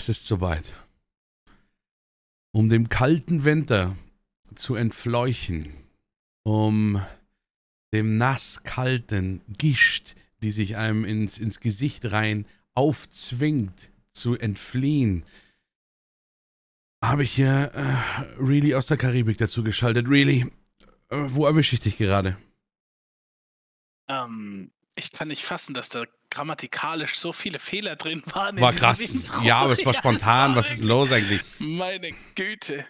Es ist soweit. Um dem kalten Winter zu entfleuchen, um dem nasskalten Gischt, die sich einem ins, ins Gesicht rein aufzwingt, zu entfliehen, habe ich hier äh, Really aus der Karibik dazu geschaltet. Really, äh, wo erwische ich dich gerade? Ähm, ich kann nicht fassen, dass da grammatikalisch so viele Fehler drin waren. War krass. Intro. Ja, aber es war spontan. Ja, Was ist los eigentlich? Meine Güte.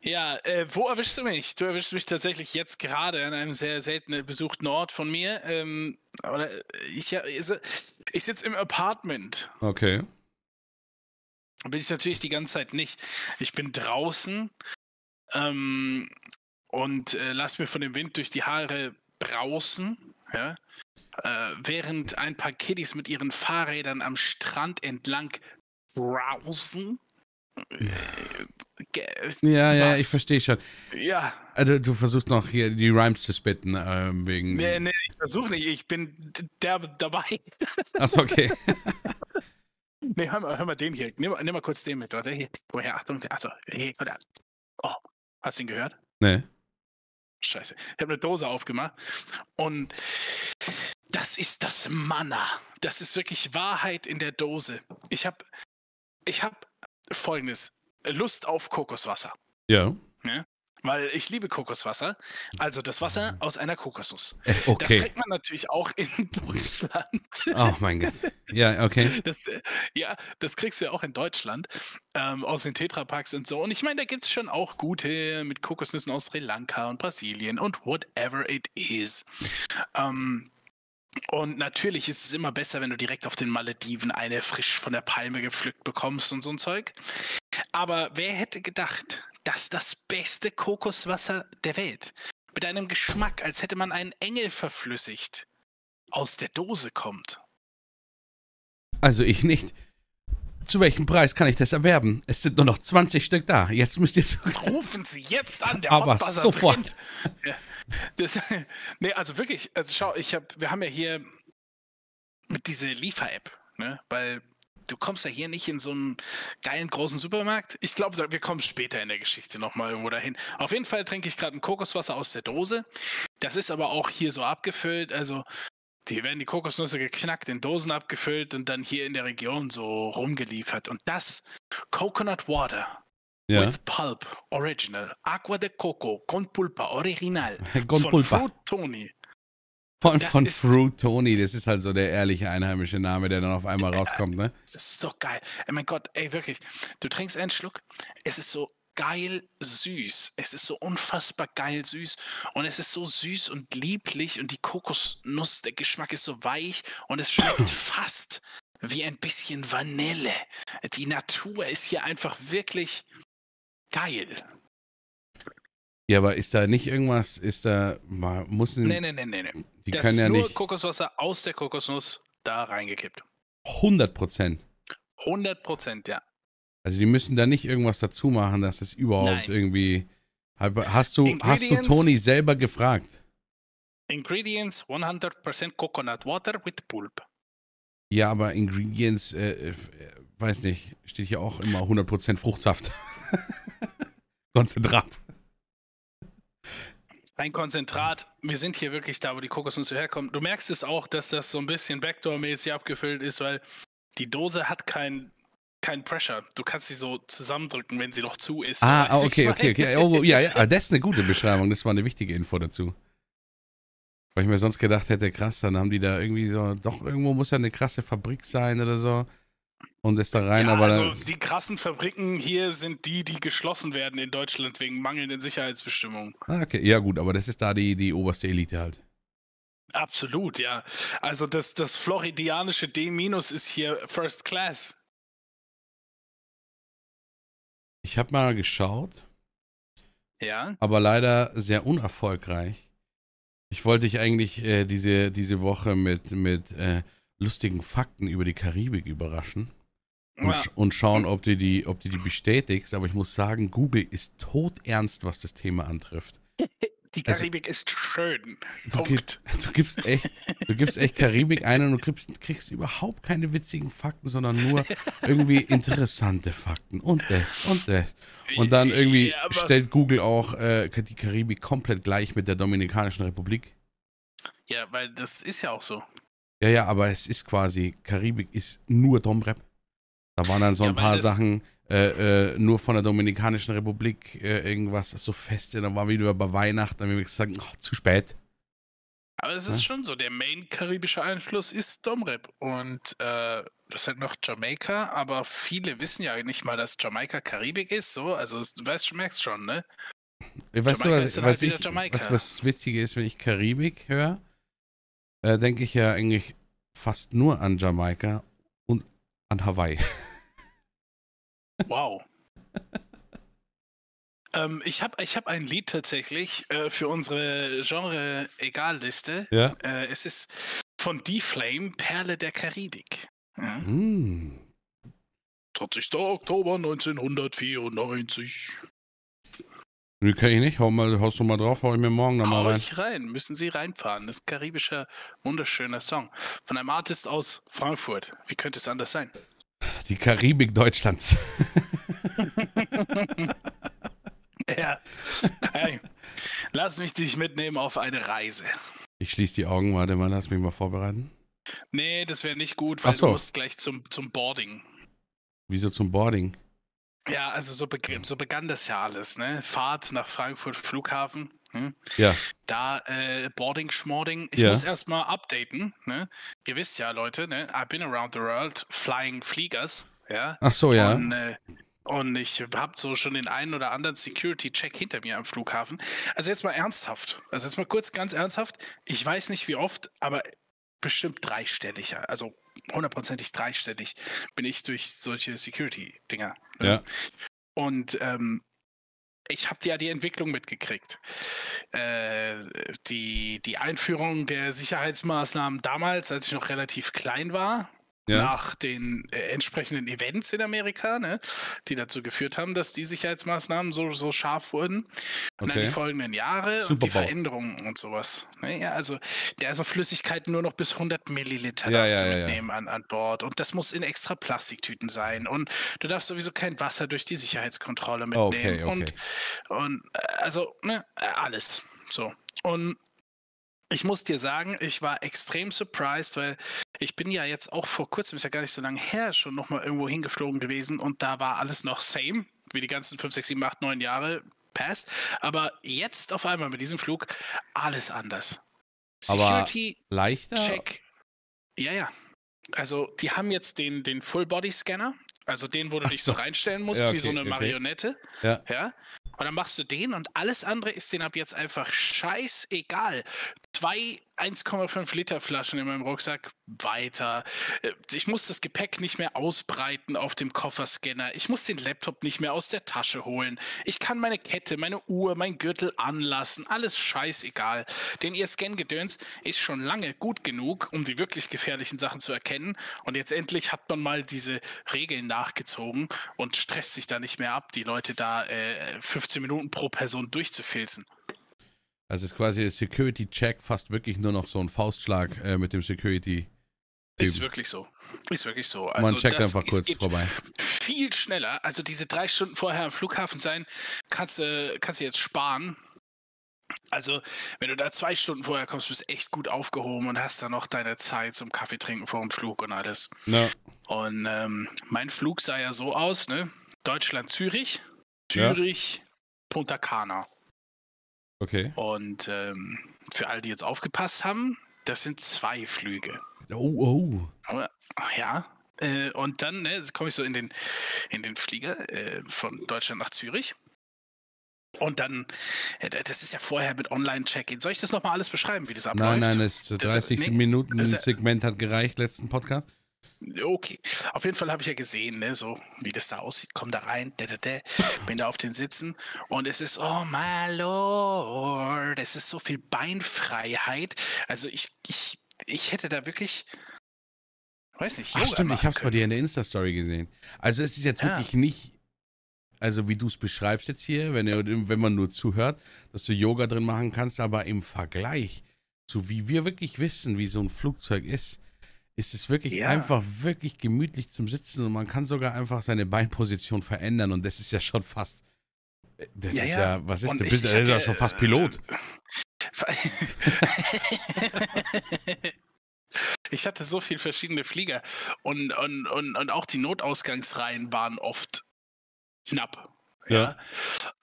Ja, äh, wo erwischst du mich? Du erwischst mich tatsächlich jetzt gerade an einem sehr selten besuchten Ort von mir. Ähm, oder ich, ja, ich sitze im Apartment. Okay. Bin ich natürlich die ganze Zeit nicht. Ich bin draußen ähm, und äh, lass mir von dem Wind durch die Haare brausen. Ja? Äh, während ein paar Kiddies mit ihren Fahrrädern am Strand entlang browsen. Ja, Was? ja, ich verstehe schon. Ja. Also, du versuchst noch hier die Rhymes zu spitten, äh, wegen. Nee, nee, ich versuche nicht, ich bin der dabei. Achso, okay. nee, hör mal, hör mal den hier. Nimm, nimm mal kurz den mit, oder? Hier, oh, hier Achtung, achso, hier, Oh, hast du ihn gehört? Nee. Scheiße. Ich habe eine Dose aufgemacht und das ist das Manna. Das ist wirklich Wahrheit in der Dose. Ich habe ich hab folgendes: Lust auf Kokoswasser. Ja. ja. Weil ich liebe Kokoswasser. Also das Wasser aus einer Kokosnuss. Äh, okay. Das kriegt man natürlich auch in Deutschland. Oh mein Gott. Ja, okay. Das, äh, ja, das kriegst du ja auch in Deutschland. Ähm, aus den Tetrapacks und so. Und ich meine, da gibt es schon auch gute mit Kokosnüssen aus Sri Lanka und Brasilien und whatever it is. Ähm, und natürlich ist es immer besser, wenn du direkt auf den Malediven eine frisch von der Palme gepflückt bekommst und so ein Zeug. Aber wer hätte gedacht, dass das beste Kokoswasser der Welt mit einem Geschmack, als hätte man einen Engel verflüssigt, aus der Dose kommt? Also ich nicht. Zu welchem Preis kann ich das erwerben? Es sind nur noch 20 Stück da. Jetzt müsst ihr. Rufen Sie jetzt an, der Aber sofort. Das, nee, also wirklich, also schau, ich habe, wir haben ja hier mit dieser Liefer-App, ne? Weil du kommst ja hier nicht in so einen geilen großen Supermarkt. Ich glaube, wir kommen später in der Geschichte nochmal irgendwo dahin. Auf jeden Fall trinke ich gerade ein Kokoswasser aus der Dose. Das ist aber auch hier so abgefüllt. Also, die werden die Kokosnüsse geknackt, in Dosen abgefüllt und dann hier in der Region so rumgeliefert. Und das Coconut Water ja. with Pulp Original. Agua de Coco con Pulpa Original. con von Pulpa. Fruit Tony. Von, von Fruit Tony, das ist halt so der ehrliche einheimische Name, der dann auf einmal rauskommt, ne? Das ist so geil. Ey, mein Gott, ey, wirklich. Du trinkst einen Schluck, es ist so geil süß. Es ist so unfassbar geil süß und es ist so süß und lieblich und die Kokosnuss, der Geschmack ist so weich und es schmeckt fast wie ein bisschen Vanille. Die Natur ist hier einfach wirklich geil. Ja, aber ist da nicht irgendwas, ist da, muss Nee, nee, nee, nee, nee. Die das können ist ja nur nicht Kokoswasser aus der Kokosnuss da reingekippt. 100 Prozent. 100 Prozent, ja. Also die müssen da nicht irgendwas dazu machen, dass es überhaupt Nein. irgendwie. Hast du, hast du Toni selber gefragt? Ingredients 100% Coconut Water with Pulp. Ja, aber Ingredients, äh, äh, weiß nicht, steht hier auch immer 100% Fruchtsaft. Konzentrat. Ein Konzentrat. Wir sind hier wirklich da, wo die Kokosnüsse herkommen. Du merkst es auch, dass das so ein bisschen Backdoor-mäßig abgefüllt ist, weil die Dose hat kein, kein Pressure. Du kannst sie so zusammendrücken, wenn sie noch zu ist. Ah, ah okay, okay, okay. Oh, ja, ja, das ist eine gute Beschreibung. Das war eine wichtige Info dazu. Weil ich mir sonst gedacht hätte, krass, dann haben die da irgendwie so, doch irgendwo muss ja eine krasse Fabrik sein oder so und ist da rein. Ja, aber also die krassen Fabriken hier sind die, die geschlossen werden in Deutschland wegen mangelnden Sicherheitsbestimmungen. Ah, okay, ja gut, aber das ist da die, die oberste Elite halt. Absolut, ja. Also das, das floridianische D- ist hier First Class. Ich habe mal geschaut. Ja. Aber leider sehr unerfolgreich. Ich wollte dich eigentlich äh, diese, diese Woche mit, mit äh, lustigen Fakten über die Karibik überraschen und, ja. und schauen, ob du, die, ob du die bestätigst. Aber ich muss sagen, Google ist todernst, was das Thema antrifft. Die Also- Karibik ist schön. Du, Punkt. gib, du gibst echt, du gibst echt Karibik ein und du kriegst, kriegst überhaupt keine witzigen Fakten, sondern nur irgendwie interessante Fakten und das und das. Und dann irgendwie Ja, stellt Google auch äh, die Karibik komplett gleich mit der Dominikanischen Republik. Ja, weil das ist ja auch so. Ja, ja, aber es ist quasi, Karibik ist nur Domrep. Da waren dann so Ja, ein weil paar Sachen äh, äh, nur von der Dominikanischen Republik, äh, irgendwas so Feste, dann war wieder bei Weihnachten, dann haben wir gesagt, oh, zu spät. Aber es ist Ja. schon so, der main-karibische Einfluss ist Domrep. Und äh, das ist halt noch Jamaika, aber viele wissen ja nicht mal, dass Jamaika Karibik ist. So, also du weißt, du merkst schon, ne? Weißt du, Jamaika was, was, halt ich, Jamaika. was, was Witzige ist, wenn ich Karibik höre, äh, denke ich ja eigentlich fast nur an Jamaika und an Hawaii. Wow. ähm, ich habe ich hab ein Lied tatsächlich äh, für unsere Genre-Egal-Liste. Ja. Äh, es ist von D-Flame, Perle der Karibik. Ja. Hm. 20. Oktober 1994. Nö, kann ich nicht. Hau mal, haust du mal drauf, hau ich mir morgen noch mal Hau rein. ich rein, müssen Sie reinfahren. Das ist ein karibischer, wunderschöner Song. Von einem Artist aus Frankfurt. Wie könnte es anders sein? Die Karibik Deutschlands. ja. Hey, lass mich dich mitnehmen auf eine Reise. Ich schließe die Augen, warte mal, lass mich mal vorbereiten. Nee, das wäre nicht gut, weil so. du musst gleich zum, zum Boarding. Wieso zum Boarding? Ja, also so, so begann das ja alles, ne? Fahrt nach Frankfurt Flughafen. Hm? Ja. Da äh, Boarding, Schmording. Ich Ja. muss erstmal updaten, ne? Ihr wisst ja, Leute, ne? I've been around the world flying Fliegers, ja? Ach so, ja. Und, äh, und ich habe so schon den einen oder anderen Security-Check hinter mir am Flughafen. Also jetzt mal ernsthaft. Also jetzt mal kurz ganz ernsthaft. Ich weiß nicht wie oft, aber bestimmt dreistellig. Also hundertprozentig dreistellig bin ich durch solche Security-Dinger. ne? Ja. Und ähm, ich habe ja die Entwicklung mitgekriegt. Äh, die, die Einführung der Sicherheitsmaßnahmen damals, als ich noch relativ klein war, Ja. nach den äh, entsprechenden Events in Amerika, ne, die dazu geführt haben, dass die Sicherheitsmaßnahmen so, so scharf wurden. Und dann Okay. die folgenden Jahre Super und die. Veränderungen und sowas. Ne, ja, also der auf Flüssigkeiten nur noch bis 100 Milliliter Ja, darfst ja, du mitnehmen An, an Bord. Und das muss in extra Plastiktüten sein. Und du darfst sowieso kein Wasser durch die Sicherheitskontrolle mitnehmen. okay, okay. Und, und äh, also, ne, alles. So. Und ich muss dir sagen, ich war extrem surprised, weil ich bin ja jetzt auch vor kurzem, ist ja gar nicht so lange her, schon nochmal irgendwo hingeflogen gewesen und da war alles noch same, wie die ganzen 5, 6, 7, 8, 9 Jahre past. Aber jetzt auf einmal mit diesem Flug alles anders. Aber- Security Leichter? Check. Ja, ja. Also die haben jetzt den, den Full-Body-Scanner, also den, wo du dich so so. reinstellen musst, Ja, wie so okay, eine okay. Marionette. Ja. Ja. Und dann machst du den und alles andere ist denen ab jetzt einfach scheißegal. Zwei 1,5 Liter Flaschen in meinem Rucksack weiter. Äh, Ich muss das Gepäck nicht mehr ausbreiten auf dem Kofferscanner. Ich muss den Laptop nicht mehr aus der Tasche holen. Ich kann meine Kette, meine Uhr, mein Gürtel anlassen. Alles scheißegal. Denn ihr Scan-Gedöns ist schon lange gut genug, um die wirklich gefährlichen Sachen zu erkennen. Und jetzt endlich hat man mal diese Regeln nachgezogen und stresst sich da nicht mehr ab, die Leute da äh, 15 Minuten pro Person durchzufilzen. Also ist quasi der Security-Check fast wirklich nur noch so ein Faustschlag äh, mit dem Security. Ist Typ. wirklich so. Ist wirklich so. Man Also checkt das einfach ist- kurz vorbei. viel schneller. Also diese drei Stunden vorher am Flughafen sein, kannst du kannst du jetzt sparen. Also, wenn du da zwei Stunden vorher kommst, bist du echt gut aufgehoben und hast dann noch deine Zeit zum Kaffee trinken vor dem Flug und alles. Ja. Und ähm, mein Flug sah ja so aus, ne? Deutschland-Zürich, Ja. Zürich, Punta Cana. Okay. Und ähm, für alle, die jetzt aufgepasst haben, das sind zwei Flüge. Oh, oh. Ja. Äh, und dann ne, jetzt komme ich so in den, in den Flieger äh, von Deutschland nach Zürich. Und dann, äh, das ist ja vorher mit Online-Check-In. Soll ich das nochmal alles beschreiben, wie das abläuft? Nein, nein, das Das- 30 nee, Minuten das- Segment hat gereicht, letzten Podcast. Okay. Auf jeden Fall habe ich ja gesehen, ne, so wie das da aussieht. Komm da rein, da, da, da, bin da auf den Sitzen und es ist, oh my lord, es ist so viel Beinfreiheit. Also ich, ich, ich hätte da wirklich, weiß nicht, Ach Yoga stimmt, ich machen hab's bei dir in der Insta-Story gesehen. Also es ist jetzt Ja. wirklich nicht also wie du es beschreibst jetzt hier, wenn, ihr, wenn man nur zuhört, dass du Yoga drin machen kannst, aber im Vergleich zu wie wir wirklich wissen, wie so ein Flugzeug ist, ist es wirklich Ja. einfach wirklich gemütlich zum Sitzen und man kann sogar einfach seine Beinposition verändern und das ist ja schon fast. Das Ja, ist ja. was ist Und du bist ja schon fast Pilot. Ich hatte so viele verschiedene Flieger und, und, und, und auch die Notausgangsreihen waren oft knapp. Ja.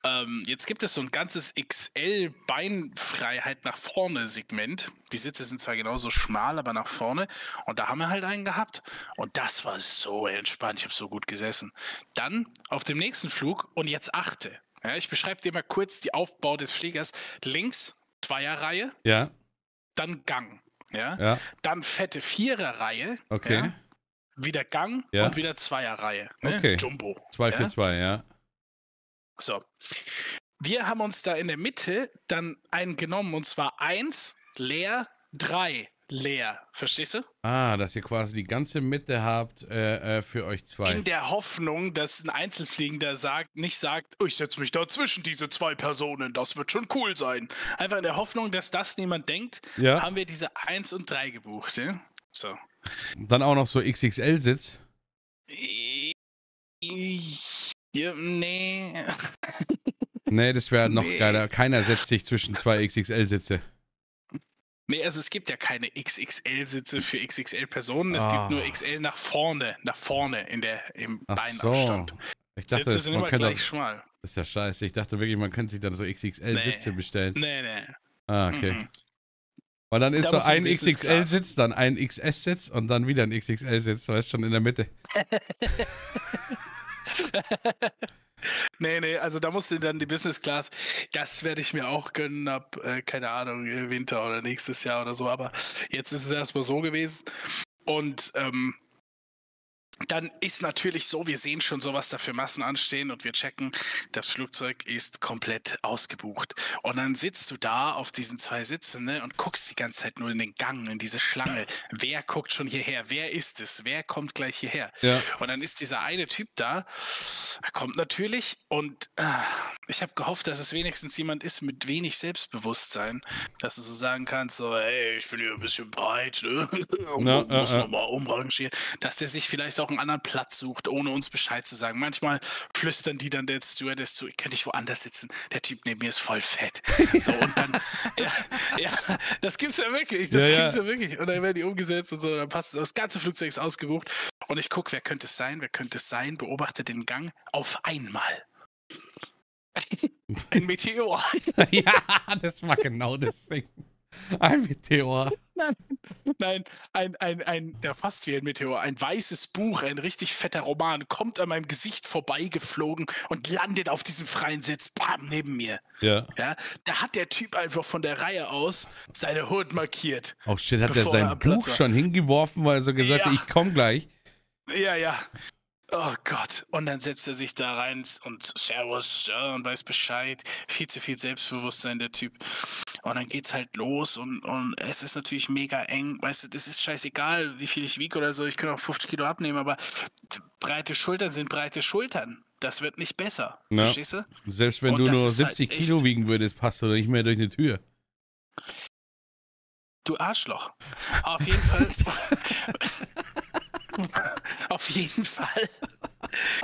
Ähm, jetzt gibt es so ein ganzes XL Beinfreiheit nach vorne Segment. Die Sitze sind zwar genauso schmal, aber nach vorne. Und da haben wir halt einen gehabt. Und das war so entspannt. Ich habe so gut gesessen. Dann auf dem nächsten Flug und jetzt achte. Ja, ich beschreibe dir mal kurz die Aufbau des Fliegers. Links Zweierreihe, Ja, dann Gang. Ja? ja, Dann fette Viererreihe. okay. Ja? Wieder Gang Ja. und wieder Zweierreihe. Ne? Okay. Jumbo. 2 für? 2, ja. So. Wir haben uns da in der Mitte dann einen genommen und zwar eins leer, drei leer. Verstehst du? Ah, dass ihr quasi die ganze Mitte habt äh, äh, für euch zwei. In der Hoffnung, dass ein Einzelfliegender sagt, nicht sagt, oh, ich setze mich da zwischen diese zwei Personen, das wird schon cool sein. Einfach in der Hoffnung, dass das niemand denkt, Ja. haben wir diese 1 und 3 gebucht. Ja? So. Dann auch noch so XXL-Sitz. Ja, nee. Nee, das wäre noch Nee. geiler. Keiner setzt sich zwischen zwei XXL-Sitze. Nee, also es gibt ja keine XXL-Sitze für XXL-Personen. Es Ah. gibt nur XL nach vorne, nach vorne in der, im Ach so. Beinabstand. Ich dachte, Sitze das, sind immer gleich schmal. das ist ja scheiße. Ich dachte wirklich, man könnte sich dann so XXL-Sitze Nee. bestellen. Nee, nee. Ah, okay. Mhm. Und dann ist Da so ein. XXL-Sitz, dann ein XS-Sitz und dann wieder ein XXL-Sitz. Weißt schon in der Mitte. Nee, nee, also da musst du dann die Business Class, das werde ich mir auch gönnen ab, äh, keine Ahnung, Winter oder nächstes Jahr oder so, aber jetzt ist es erstmal so gewesen. Und ähm, dann ist natürlich so, wir sehen schon so, was da für Massen anstehen und wir checken, das Flugzeug ist komplett ausgebucht. Und dann sitzt du da auf diesen zwei Sitzen ne, und guckst die ganze Zeit nur in den Gang, in diese Schlange. Wer guckt schon hierher? Wer ist es? Wer kommt gleich hierher? Ja. Und dann ist dieser eine Typ da, er kommt natürlich und ah, ich habe gehofft, dass es wenigstens jemand ist mit wenig Selbstbewusstsein, dass du so sagen kannst, so, ey, ich bin hier ein bisschen breit, ne? Na, muss äh, äh. noch mal umrangieren, dass der sich vielleicht auch einen anderen Platz sucht, ohne uns Bescheid zu sagen. Manchmal flüstern die dann der Stewardess zu, ich könnte ich woanders sitzen, der Typ neben mir ist voll fett. So, und dann, ja, ja, das gibt's ja wirklich, das Ja, ja. gibt's ja wirklich. Und dann werden die umgesetzt und so, dann passt es. Das ganze Flugzeug ist ausgebucht. Und ich gucke, wer könnte es sein, wer könnte es sein, beobachte den Gang auf einmal. Ein Meteor. ja, das war genau das Ding. Ein Meteor. Nein, ein, ein, ein, ja, fast wie ein Meteor. Ein weißes Buch, ein richtig fetter Roman, kommt an meinem Gesicht vorbeigeflogen und landet auf diesem freien Sitz, bam, neben mir. Ja. Ja, da hat der Typ einfach von der Reihe aus seine Hut markiert. Oh shit, hat er er sein Platz Buch war. schon hingeworfen, weil er so gesagt hat, Ja. ich komm gleich. Ja, ja. Oh Gott. Und dann setzt er sich da rein und Servus und weiß Bescheid. Viel zu viel Selbstbewusstsein, der Typ. Und dann geht's halt los und, und es ist natürlich mega eng. Weißt du, das ist scheißegal, wie viel ich wiege oder so. Ich kann auch 50 Kilo abnehmen, aber breite Schultern sind breite Schultern. Das wird nicht besser. Ja. Verstehst du? Selbst wenn Und du nur ist halt 70 Kilo wiegen würdest, passt du nicht mehr durch eine Tür. Du Arschloch. Auf jeden Fall. Auf jeden Fall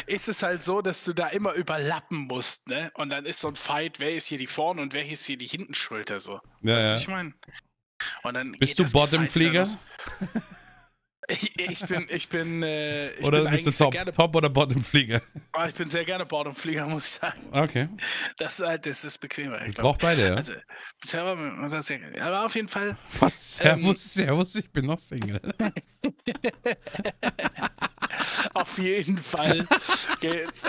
ist es halt so, dass du da immer überlappen musst, ne? Und dann ist so ein Fight, wer ist hier die Vorne und wer ist hier die Hintenschulter so. Ja, weißt du, ja. ich meine? Und dann Bist du Bottomflieger? Ich, ich bin, ich bin, äh, ich Oder bin bist du Top, gerne, Top oder Bottomflieger? ah, ich bin sehr gerne Bottomflieger, muss ich sagen. Okay. Das ist halt, das ist bequemer. Ich Ich glaub. brauch beide, ja. Also, ja, aber auf jeden Fall, Was? ähm, Servus, Servus, ich bin noch Single. auf jeden Fall geht's.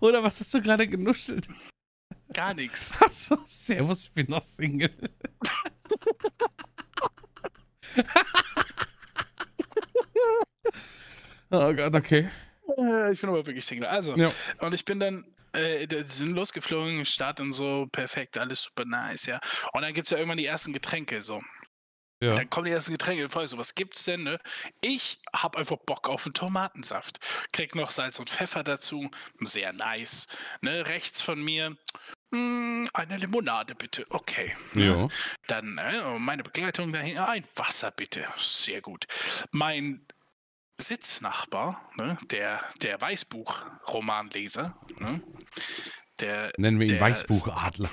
Oder was hast du gerade genuschelt? Gar nichts. Achso, Servus, ich bin noch Single. oh Gott, okay. Äh, Ich bin aber wirklich Single. Also, Ja. und ich bin dann, äh, sind losgeflogen, Start und so, perfekt, alles super nice, ja. Und dann gibt es ja irgendwann die ersten Getränke, so. Ja. Dann kommen die ersten Getränke, ich so, was gibt's denn, ne? Ich hab einfach Bock auf einen Tomatensaft. Krieg noch Salz und Pfeffer dazu, sehr nice. Ne? Rechts von mir, hm, eine Limonade bitte, okay. Ne? Ja. Dann äh, meine Begleitung dahin, ein Wasser bitte, sehr gut. Mein Sitznachbar, ne? der, der Weißbuch-Romanleser, ne? der, Nennen wir ihn Weißbuchadler.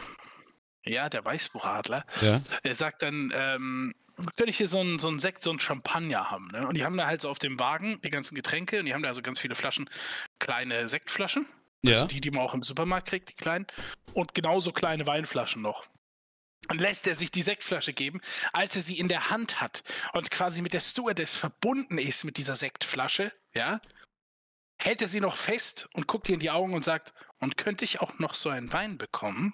ja, der Weißbuchadler, Ja. er sagt dann, ähm, könnte ich hier so einen so einen Sekt, so einen Champagner haben. Ne? Und die haben da halt so auf dem Wagen die ganzen Getränke und die haben da so ganz viele Flaschen, kleine Sektflaschen. Also Ja. die, die man auch im Supermarkt kriegt, die kleinen. Und genauso kleine Weinflaschen noch. Und lässt er sich die Sektflasche geben, als er sie in der Hand hat und quasi mit der Stewardess verbunden ist mit dieser Sektflasche, ja, hält er sie noch fest und guckt ihr in die Augen und sagt, und könnte ich auch noch so einen Wein bekommen?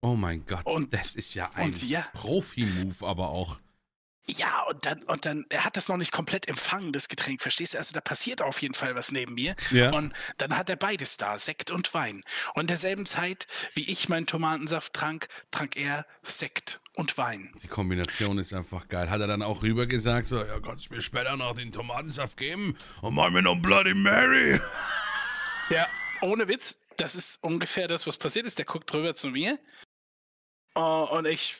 Oh mein Gott. Und- das ist ja ein ja, Profi-Move, aber auch. Ja, und dann, und dann, er hat das noch nicht komplett empfangen, das Getränk, verstehst du? Also da passiert auf jeden Fall was neben mir. Ja. Und dann hat er beides da, Sekt und Wein. Und in derselben Zeit, wie ich meinen Tomatensaft trank, trank er Sekt und Wein. Die Kombination ist einfach geil. Hat er dann auch rüber gesagt, so, ja, kannst du mir später noch den Tomatensaft geben und mach mir noch einen Bloody Mary. Ja, ohne Witz, das ist ungefähr das, was passiert ist. Der guckt drüber zu mir. Äh, und ich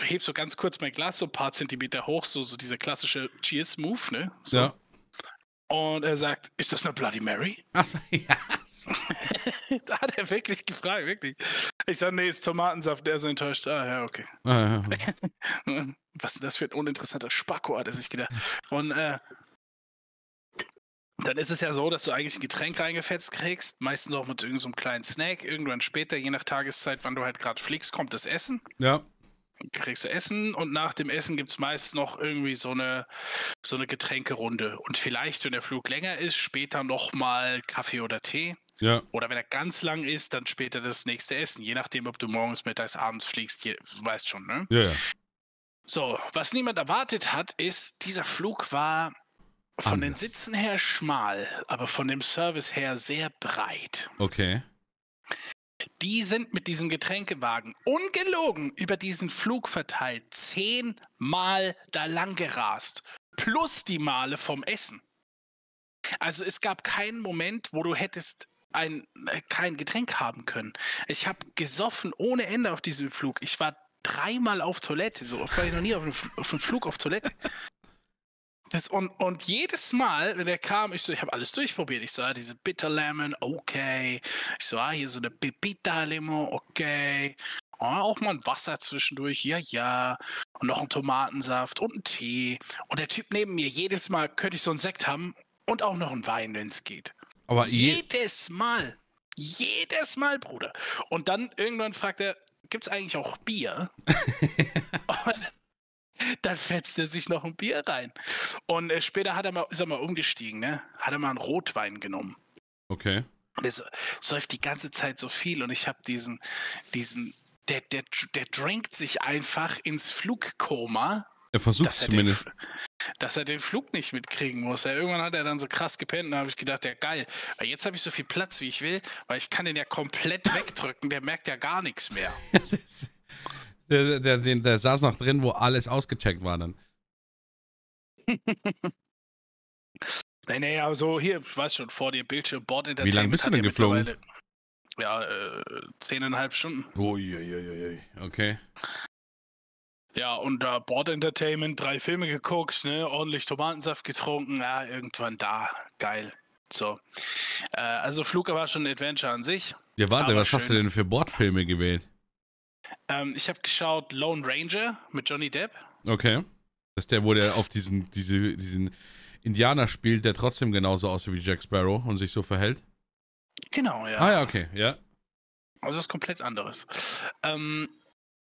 heb so ganz kurz mein Glas so ein paar Zentimeter hoch, so, so dieser klassische Cheers-Move, ne? So. Ja. Und er sagt, ist das eine Bloody Mary? Achso, ja. da hat er wirklich gefragt, wirklich. Ich sage, nee, ist Tomatensaft. Der ist so enttäuscht. Ah, ja, okay. Ah, Was ist das für ein uninteressanter Spacko, hat er sich gedacht. Und äh, dann ist es ja so, dass du eigentlich ein Getränk reingefetzt kriegst, meistens auch mit irgendeinem so kleinen Snack. Irgendwann später, je nach Tageszeit, wann du halt gerade fliegst, kommt das Essen. ja. Dann kriegst du Essen und nach dem Essen gibt es meist noch irgendwie so eine, so eine Getränkerunde. Und vielleicht, wenn der Flug länger ist, später nochmal Kaffee oder Tee. Ja. Oder wenn er ganz lang ist, dann später das nächste Essen. Je nachdem, ob du morgens, mittags, abends fliegst, je, du weißt schon, ne? Ja, ja. So, was niemand erwartet hat, ist, dieser Flug war von den Anders. Sitzen her schmal, aber von dem Service her sehr breit. Okay. Die sind mit diesem Getränkewagen ungelogen über diesen Flug verteilt zehnmal da lang gerast. Plus die Male vom Essen. Also es gab keinen Moment, wo du hättest ein, äh, kein Getränk haben können. Ich habe gesoffen ohne Ende auf diesem Flug. Ich war dreimal auf Toilette. So war ich noch nie auf einem, Fl- auf einem Flug auf Toilette. Das, und, und jedes Mal, wenn er kam, ich so, ich habe alles durchprobiert. Ich so, ah, diese Bitter Lemon, okay. Ich so, ah, hier so eine Pepita Lemon, okay. Ah, auch mal ein Wasser zwischendurch, ja, ja. Und noch ein Tomatensaft und ein Tee. Und der Typ neben mir, jedes Mal könnte ich so einen Sekt haben und auch noch einen Wein, wenn es geht. Aber je, Jedes Mal. Jedes Mal, Bruder. Und dann irgendwann fragt er, gibt es eigentlich auch Bier? und dann fetzt er sich noch ein Bier rein. Und äh, später hat er mal, ist er mal umgestiegen, ne? Hat er mal einen Rotwein genommen. okay. Und er so, säuft die ganze Zeit so viel und ich habe diesen, diesen, der, der, der drinkt sich einfach ins Flugkoma, Er versucht dass er, den, zumindest. F- dass er den Flug nicht mitkriegen muss. Ja, irgendwann hat er dann so krass gepennt und da habe ich gedacht, ja geil, weil jetzt habe ich so viel Platz, wie ich will, weil ich kann den ja komplett wegdrücken, der merkt ja gar nichts mehr. Der, der, der, der saß noch drin, wo alles ausgecheckt war dann. Nee, nee, aber so hier, ich weiß schon, vor dir Bildschirm, Board Wie Entertainment. lange bist du denn ja geflogen? Ja, äh, zehneinhalb Stunden. Uiuiuiui. Okay. Ja, und da Board Entertainment, drei Filme geguckt, ne, ordentlich Tomatensaft getrunken, ja, irgendwann da, geil. So. Äh, also Flug war schon ein Adventure an sich. Ja, warte, was hast du schön. denn für Bordfilme gewählt? Ähm, ich habe geschaut Lone Ranger mit Johnny Depp. Okay. Das ist der, wo der auf diesen, diese, diesen Indianer spielt, der trotzdem genauso aussieht wie Jack Sparrow und sich so verhält. Genau, ja. Ah ja, okay, ja. Also was komplett anderes. Ähm,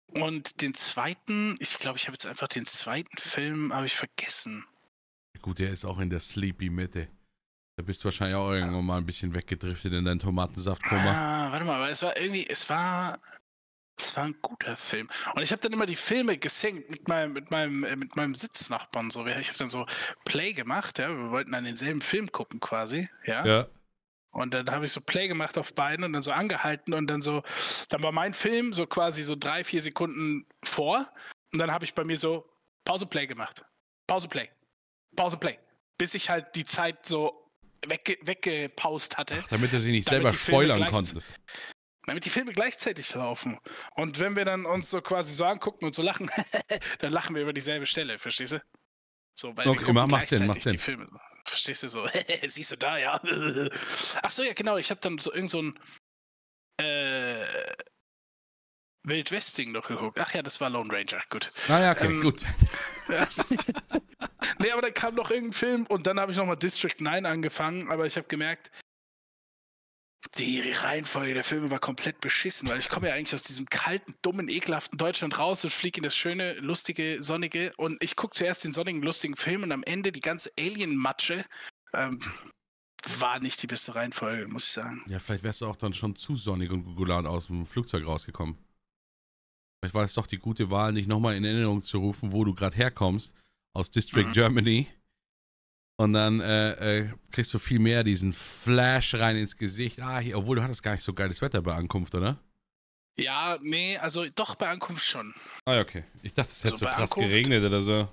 und den zweiten, ich glaube, ich habe jetzt einfach den zweiten Film, habe ich vergessen. Gut, der ist auch in der Sleepy Mitte. Da bist du wahrscheinlich auch irgendwann mal ein bisschen weggedriftet in dein Tomatensaft-Koma. Ah, warte mal, aber es war irgendwie, es war, es war ein guter Film. Und ich habe dann immer die Filme gesenkt mit meinem, mit meinem, äh, mit meinem Sitznachbarn so. Ich habe dann so Play gemacht, ja. Wir wollten dann denselben Film gucken quasi, ja. Ja. Und dann habe ich so Play gemacht auf beiden und dann so angehalten und dann so, dann war mein Film so quasi so drei, vier Sekunden vor. Und dann habe ich bei mir so Pause Play gemacht. Pause Play. Pause Play. Bis ich halt die Zeit so wegge weggepaust hatte. Ach, damit du sie nicht selber spoilern konntest. Damit die Filme gleichzeitig laufen. Und wenn wir dann uns so quasi so angucken und so lachen, dann lachen wir über dieselbe Stelle, verstehst du? So, weil Okay, wir gucken ma- macht Sinn, gleichzeitig macht Sinn. die Filme. Verstehst du so? Siehst du da, ja. Ach so, ja, genau. Ich habe dann so irgend so ein äh, Wildwest-Ding noch geguckt. Ach ja, das war Lone Ranger. Gut. Naja, okay, Ähm, gut. nee, aber dann kam noch irgendein Film und dann habe ich nochmal District 9 angefangen, aber ich habe gemerkt, die Reihenfolge der Filme war komplett beschissen, weil ich komme ja eigentlich aus diesem kalten, dummen, ekelhaften Deutschland raus und fliege in das schöne, lustige, sonnige und ich gucke zuerst den sonnigen, lustigen Film und am Ende die ganze Alien-Matsche. Ähm, war nicht die beste Reihenfolge, muss ich sagen. Ja, vielleicht wärst du auch dann schon zu sonnig und gugulat aus dem Flugzeug rausgekommen. Vielleicht war es doch die gute Wahl, nicht nochmal in Erinnerung zu rufen, wo du gerade herkommst, aus District Mhm. Germany. Und dann äh, äh, kriegst du viel mehr diesen Flash rein ins Gesicht. Ah, hier, obwohl du hattest gar nicht so geiles Wetter bei Ankunft, oder? Ja, nee, also doch bei Ankunft schon. Ah, okay. Ich dachte, es hätte Also so krass Ankunft- geregnet oder so.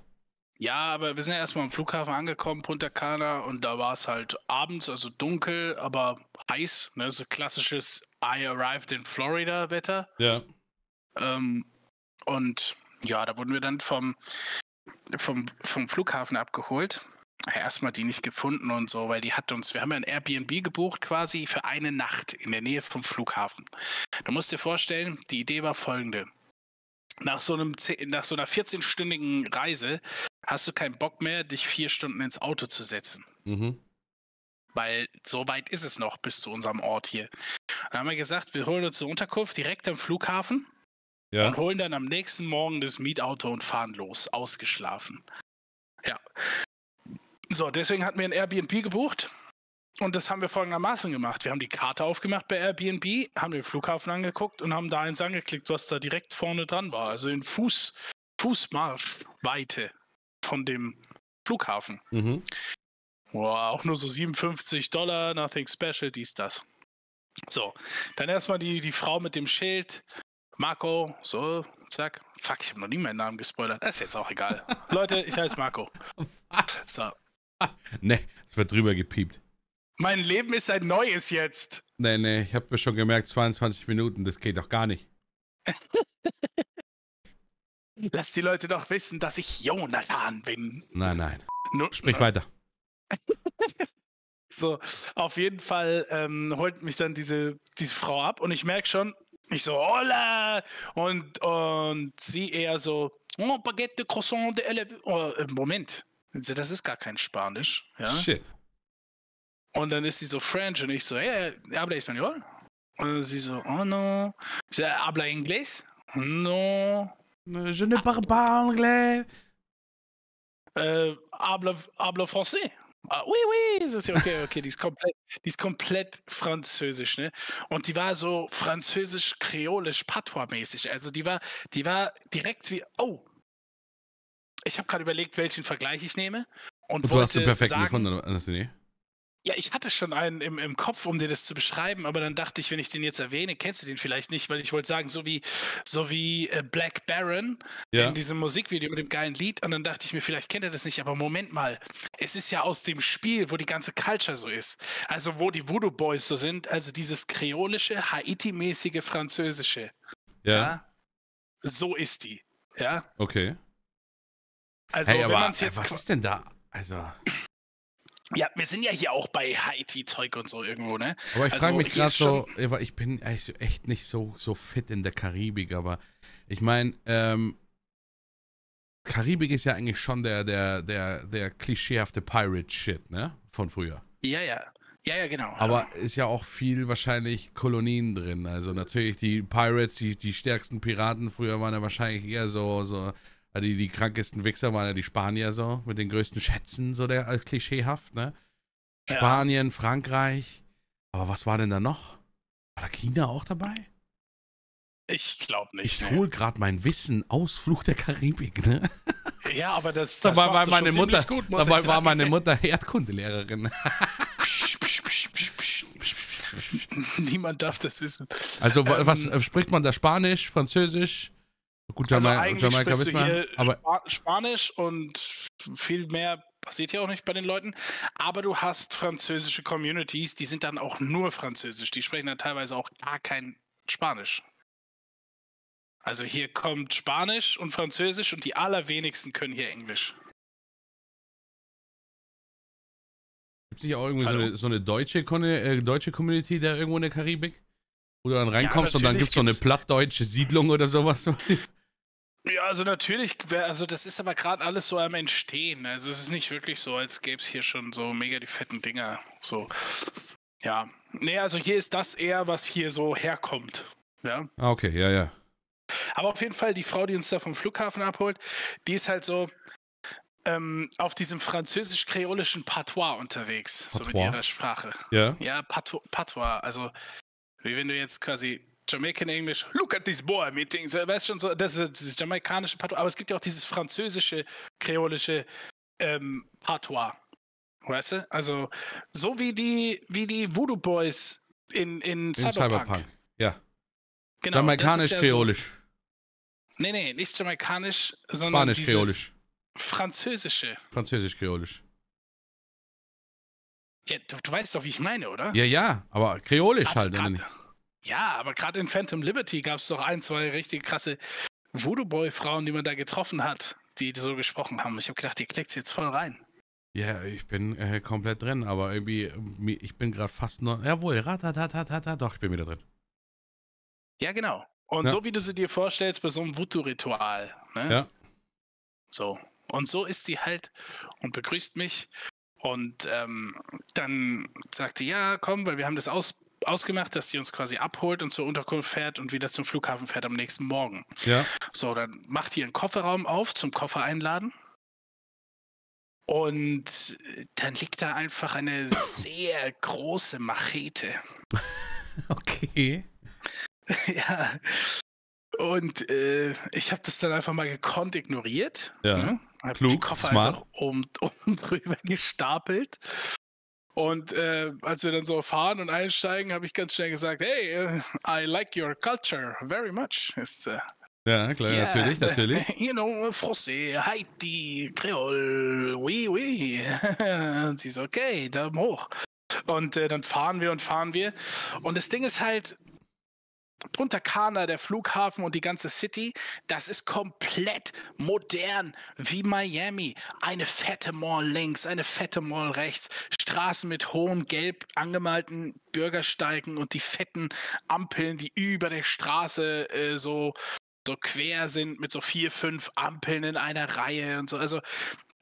Ja, aber wir sind ja erstmal am Flughafen angekommen, Punta Cana, und da war es halt abends, also dunkel, aber heiß, ne? So klassisches I arrived in Florida Wetter. Ja. Ähm, und ja, da wurden wir dann vom, vom, vom Flughafen abgeholt. Erstmal die nicht gefunden und so, weil die hat uns, wir haben ja ein Airbnb gebucht quasi für eine Nacht in der Nähe vom Flughafen. Du musst dir vorstellen, die Idee war folgende. Nach so, einem, nach so einer 14-stündigen Reise hast du keinen Bock mehr, dich vier Stunden ins Auto zu setzen. Mhm. Weil so weit ist es noch bis zu unserem Ort hier. Dann haben wir gesagt, wir holen uns eine Unterkunft direkt am Flughafen Ja. und holen dann am nächsten Morgen das Mietauto und fahren los, ausgeschlafen. Ja. So, deswegen hatten wir ein Airbnb gebucht und das haben wir folgendermaßen gemacht. Wir haben die Karte aufgemacht bei Airbnb, haben den Flughafen angeguckt und haben da eins angeklickt, was da direkt vorne dran war. Also in Fuß, Fußmarschweite von dem Flughafen. Mhm. Boah, auch nur so 57 Dollar, nothing special, dies, das. So, dann erstmal die, die Frau mit dem Schild. Marco, so, zack. Fuck, ich habe noch nie meinen Namen gespoilert. Das ist jetzt auch egal. Leute, ich heiße Marco. Was? So. Ne, es wird drüber gepiept. Mein Leben ist ein neues jetzt. Nee, nee, ich habe mir schon gemerkt, 22 Minuten, das geht doch gar nicht. Lass die Leute doch wissen, dass ich Jonathan bin. Nein, nein. Nur, Sprich weiter. So, auf jeden Fall ähm, holt mich dann diese, diese Frau ab und ich merke schon, ich so, hola! Und, und sie eher so, oh, Baguette de Croissant de Ele oh, äh, Moment, das ist gar kein Spanisch. Ja? Shit. Und dann ist sie so French und ich so, hey, habla español? Und sie so, oh no. So, habla inglés? No. Je ne parle pas anglais. Äh, habla, habla français. Ah, oui, oui, ja okay, okay, die ist komplett, die ist komplett französisch, ne? Und die war so französisch-kreolisch, patois-mäßig. Also die war, die war direkt wie, oh. Ich habe gerade überlegt, welchen Vergleich ich nehme. Und, Und du hast den perfekten sagen, gefunden, Anthony. Ja, ich hatte schon einen im, im Kopf, um dir das zu beschreiben, aber dann dachte ich, wenn ich den jetzt erwähne, kennst du den vielleicht nicht, weil ich wollte sagen, so wie, so wie äh, Black Baron Ja. in diesem Musikvideo mit dem geilen Lied. Und dann dachte ich mir, vielleicht kennt er das nicht, aber Moment mal, es ist ja aus dem Spiel, wo die ganze Culture so ist. Also wo die Voodoo Boys so sind, also dieses kreolische, Haiti-mäßige Französische. Ja. Ja. So ist die. Ja. Okay. Also hey, wenn man es äh, jetzt. was ist denn da? Also, Ja, wir sind ja hier auch bei Haiti-Zeug und so irgendwo, ne? aber ich Also, frage mich gerade so, ich bin echt nicht so, so fit in der Karibik, aber ich meine, ähm, Karibik ist ja eigentlich schon der, der, der, der klischeehafte Pirate-Shit, ne? Von früher. Ja, ja. Ja, ja, genau. Aber ist ja auch viel wahrscheinlich Kolonien drin. Also natürlich die Pirates, die, die stärksten Piraten früher waren ja wahrscheinlich eher so, so äh, die, die krankesten Wichser waren ja die Spanier so, mit den größten Schätzen, so der als klischeehaft, ne? Ja. Spanien, Frankreich. Aber was war denn da noch? War da China auch dabei? ich glaube nicht. Ich ne. hol gerade mein Wissen aus Fluch der Karibik, ne? Ja, aber das, das Dabei war meine Mutter, gut, dabei war meine Mutter Erdkundelehrerin. Psch, psch, psch, psch, psch. Niemand darf das wissen. Also wa- was Ähm, äh, spricht man da Spanisch, Französisch Gut, Also Jama eigentlich Jamaika sprichst wissen du wir, hier aber Spa Spanisch und viel mehr passiert hier auch nicht bei den Leuten. Aber du hast französische Communities, die sind dann auch nur Französisch. Die sprechen dann teilweise auch gar kein Spanisch. Also hier kommt Spanisch und Französisch und die allerwenigsten können hier Englisch. gibt es nicht auch irgendwie so eine, so eine deutsche, äh, deutsche Community da irgendwo in der Karibik? Wo du dann reinkommst und dann gibt es so eine plattdeutsche Siedlung oder sowas? Ja, also natürlich, also das ist aber gerade alles so am Entstehen. Also es ist nicht wirklich so, als gäbe es hier schon so mega die fetten Dinger. So. Ja. Nee, also hier ist das eher, was hier so herkommt. Ja. ah, okay, ja, ja. Aber auf jeden Fall, die Frau, die uns da vom Flughafen abholt, die ist halt so ähm, auf diesem französisch-kreolischen Patois unterwegs, so mit Patois? ihrer Sprache. Ja, Ja, Patois, Patois, also wie wenn du jetzt quasi Jamaican English, look at this boy meeting, so, weißt schon so, das ist dieses jamaikanische Patois, aber es gibt ja auch dieses französische, kreolische ähm, Patois. Weißt du? Also, so wie die, wie die Voodoo Boys in, in, in Cyberpunk. Cyberpunk. Ja. Genau, das ist Jamaikanisch, ja so-. Nee, nee, nicht jamaikanisch, sondern Spanisch, dieses kreolisch. französische. Französisch, kreolisch. Ja, du, du weißt doch, wie ich meine, oder? Ja, ja, aber kreolisch Grad- halt. nicht? Ja, aber gerade in Phantom Liberty gab es doch ein, zwei richtig krasse Voodoo Boy-Frauen, die man da getroffen hat, die so gesprochen haben. Ich habe gedacht, ihr klickt jetzt voll rein. Ja, ich bin äh, komplett drin, aber irgendwie, ich bin gerade fast noch. Jawohl, ratatatata, doch, ich bin wieder drin. Ja, genau. Und Ja. so wie du sie dir vorstellst bei so einem Voodoo-Ritual. Ne? Ja. So. Und so ist sie halt und begrüßt mich. Und ähm, dann sagt sie, ja, komm, weil wir haben das aus, ausgemacht, dass sie uns quasi abholt und zur Unterkunft fährt und wieder zum Flughafen fährt am nächsten Morgen. Ja. So, dann macht ihr einen Kofferraum auf zum Koffer einladen. Und dann liegt da einfach eine sehr große Machete. Okay. ja. Und äh, ich habe das dann einfach mal gekonnt ignoriert. Ja. Ne? Hab Klug, die Koffer smart. einfach um, um drüber gestapelt. Und äh, als wir dann so fahren und einsteigen, habe ich ganz schnell gesagt, hey, äh, I like your culture very much. Ist, äh, Ja, klar, Yeah, natürlich, natürlich. You know, Français, Haiti, Creole, oui, oui. und sie so, okay, Daumen hoch. Und äh, dann fahren wir und fahren wir. Und das Ding ist halt, Punta Cana, der Flughafen und die ganze City, das ist komplett modern wie Miami. Eine fette Mall links, eine fette Mall rechts, Straßen mit hohen gelb angemalten Bürgersteigen und die fetten Ampeln, die über der Straße äh, so so quer sind mit so vier, fünf Ampeln in einer Reihe und so. Also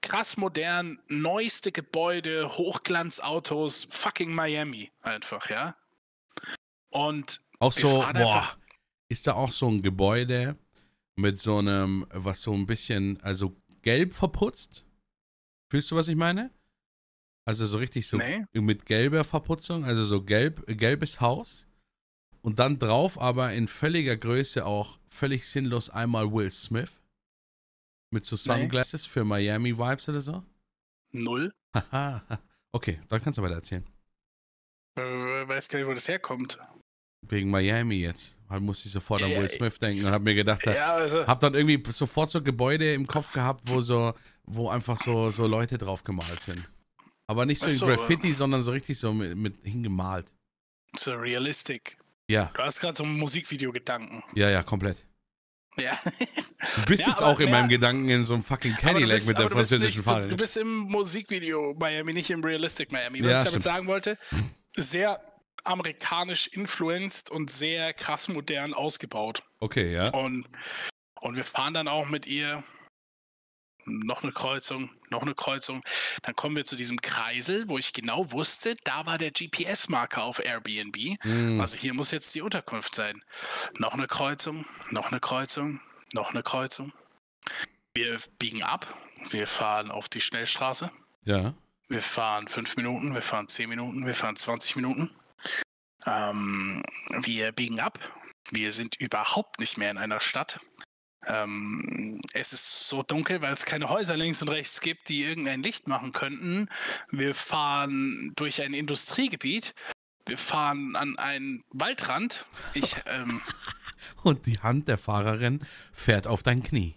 krass modern, neueste Gebäude, Hochglanzautos, fucking Miami einfach, ja. Und Auch so, boah, ist da auch so ein Gebäude mit so einem, was so ein bisschen, also gelb verputzt? Fühlst du, was ich meine? Also so richtig so Nee. mit gelber Verputzung, also so gelb, gelbes Haus. Und dann drauf aber in völliger Größe auch völlig sinnlos einmal Will Smith. Mit so Nee. Sunglasses für Miami Vibes oder so. null. Haha. okay, dann kannst du weiter erzählen. Äh, weiß gar nicht, wo das herkommt. Wegen Miami jetzt. Halt musste ich sofort an Will Smith denken und hab mir gedacht, da, Ja, also. hab dann irgendwie sofort so Gebäude im Kopf gehabt, wo so, wo einfach so, so Leute drauf gemalt sind. Aber nicht so in so, Graffiti, sondern so richtig so mit, mit hingemalt. So realistic. Ja, Du hast gerade so ein Musikvideo-Gedanken. ja, ja, komplett. Ja. Du bist Ja, jetzt auch in meinem Gedanken in so einem fucking Cadillac bist- mit der französischen nicht, du, du bist im Musikvideo Miami, nicht im Realistic Miami. Was Ja, ich damit stimmt. sagen wollte, sehr amerikanisch influenced und sehr krass modern ausgebaut. Okay, ja. Und, und wir fahren dann auch mit ihr noch eine Kreuzung, noch eine Kreuzung. Dann kommen wir zu diesem Kreisel, wo ich genau wusste, da war der GPS-Marker auf Airbnb. Mm, Also hier muss jetzt die Unterkunft sein. Noch eine Kreuzung, noch eine Kreuzung, noch eine Kreuzung. Wir biegen ab. Wir fahren auf die Schnellstraße. ja. Wir fahren fünf Minuten, wir fahren zehn Minuten, wir fahren 20 Minuten. Ähm, wir biegen ab. Wir sind überhaupt nicht mehr in einer Stadt. Ähm, es ist so dunkel, weil es keine Häuser links und rechts gibt, die irgendein Licht machen könnten. Wir fahren durch ein Industriegebiet. Wir fahren an einen Waldrand. Ich, ähm, Und die Hand der Fahrerin fährt auf dein Knie.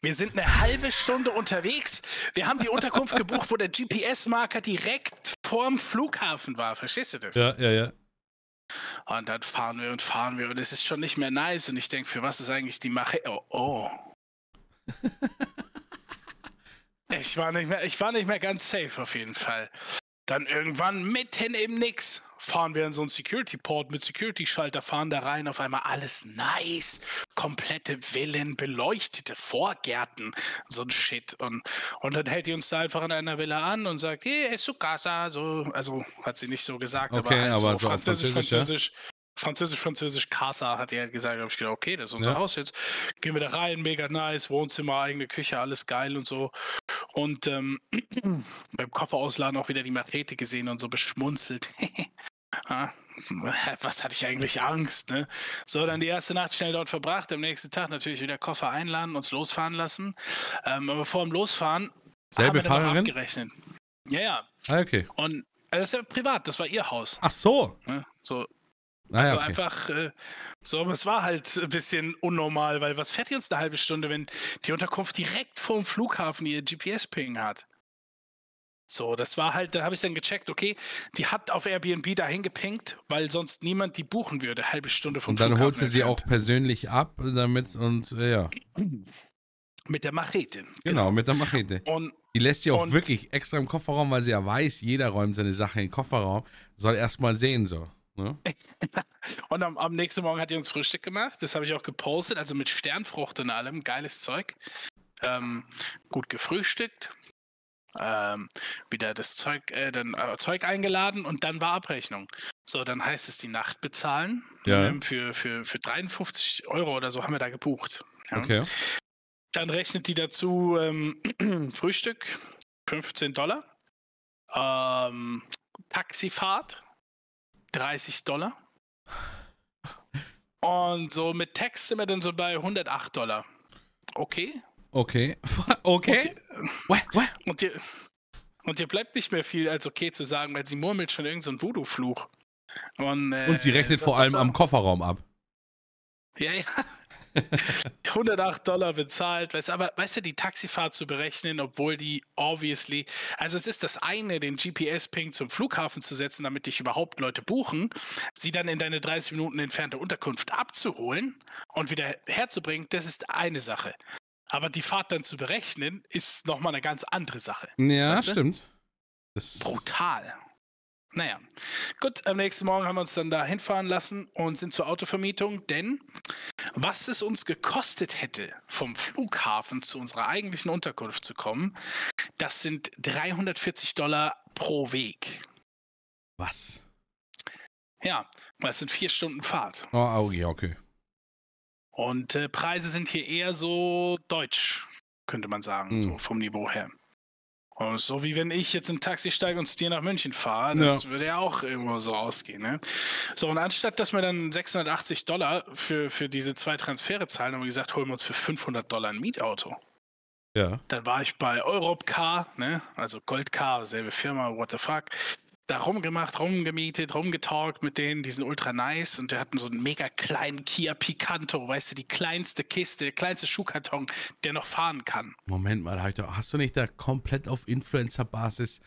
wir sind eine halbe Stunde unterwegs. Wir haben die Unterkunft gebucht, wo der GPS-Marker direkt vorm Flughafen war. Verstehst du das? ja, ja. Und dann fahren wir und fahren wir und es ist schon nicht mehr nice. Und ich denke, für was ist eigentlich die Mache? Oh, oh. ich, war nicht mehr, ich war nicht mehr ganz safe auf jeden Fall. Dann irgendwann mitten im Nix fahren wir in so einen Security-Port mit Security-Schalter, fahren da rein, auf einmal alles nice. Komplette Villen, beleuchtete Vorgärten, so ein Shit. Und, und dann hält die uns da einfach in einer Villa an und sagt, hey, es su casa. So, also hat sie nicht so gesagt, aber, Okay, halt aber so so Französisch, Französisch? Französisch. Französisch, Französisch, Casa hat er halt gesagt. Da habe ich gedacht, okay, das ist unser Ja. Haus jetzt. Gehen wir da rein, mega nice, Wohnzimmer, eigene Küche, alles geil und so. Und ähm, beim Koffer ausladen auch wieder die Machete gesehen und so beschmunzelt. Ah, Was hatte ich eigentlich Angst, ne? So, dann die erste Nacht schnell dort verbracht, am nächsten Tag natürlich wieder Koffer einladen, uns losfahren lassen. Ähm, aber vor dem Losfahren Selbe haben wir Fahrerin? abgerechnet. Ja, ja. Ah, okay. Und also das ist ja privat, das war ihr Haus. Ach so. Ne? So, Ah, also ja, okay. einfach, äh, so, aber es war halt ein bisschen unnormal, weil was fährt die uns eine halbe Stunde, wenn die Unterkunft direkt vorm Flughafen ihr GPS-Ping hat? So, das war halt, da habe ich dann gecheckt, okay, die hat auf Airbnb dahin gepinkt, weil sonst niemand die buchen würde, halbe Stunde vom Und dann holt sie Flughafen sie auch persönlich ab, damit und äh, ja, Mit der Machete. genau, mit der Machete. Und Die lässt sie auch Und- wirklich extra im Kofferraum, weil sie ja weiß, jeder räumt seine Sache in den Kofferraum. Soll erstmal sehen so. Ne? Und am, am nächsten Morgen hat die uns Frühstück gemacht. Das habe ich auch gepostet, also mit Sternfrucht und allem. Geiles Zeug. Ähm, gut gefrühstückt. Ähm, wieder das Zeug, äh, dann, äh, Zeug eingeladen und dann war Abrechnung. So, dann heißt es die Nacht bezahlen. Ja. Ähm, für, für, für 53 Euro oder so haben wir da gebucht. Ja. Okay. Dann rechnet die dazu ähm, Frühstück, 15 Dollar. Ähm, Taxifahrt, 30 Dollar. Und so mit Text sind wir dann so bei 108 Dollar. Okay. Okay. Und, Okay. dir, What? What? und, dir, und dir bleibt nicht mehr viel als okay zu sagen, weil sie murmelt schon irgendeinen so Voodoo-Fluch. Und, äh, Und sie rechnet vor allem am Kofferraum ab. Ja, ja. 108 Dollar bezahlt. Weißt, du, aber weißt du, die Taxifahrt zu berechnen, obwohl die obviously. Also, es ist das eine, den GPS-Ping zum Flughafen zu setzen, damit dich überhaupt Leute buchen, sie dann in deine 30 Minuten entfernte Unterkunft abzuholen und wieder herzubringen, das ist eine Sache. Aber die Fahrt dann zu berechnen, ist nochmal eine ganz andere Sache. Ja, Weißt du? stimmt. Das, Brutal. Naja, gut, am nächsten Morgen haben wir uns dann da hinfahren lassen und sind zur Autovermietung, denn was es uns gekostet hätte, vom Flughafen zu unserer eigentlichen Unterkunft zu kommen, das sind 340 Dollar pro Weg. was? Ja, das sind vier Stunden Fahrt. Oh, oh, okay. Und äh, Preise sind hier eher so deutsch, könnte man sagen, Hm. so vom Niveau her. Und so wie wenn ich jetzt ein Taxi steige und zu dir nach München fahre, das würde ja auch irgendwo so ausgehen. Ne? So, und anstatt dass wir dann 680 Dollar für, für diese zwei Transfere zahlen, haben wir gesagt, holen wir uns für 500 Dollar ein Mietauto. Ja. Dann war ich bei Europcar, ne? also Goldcar, selbe Firma, what the fuck. Da rumgemacht, rumgemietet, rumgetalkt mit denen, die sind ultra nice und wir hatten so einen mega kleinen Kia Picanto, weißt du, die kleinste Kiste, der kleinste Schuhkarton, der noch fahren kann. Moment mal, hast du nicht da komplett auf Influencer-Basis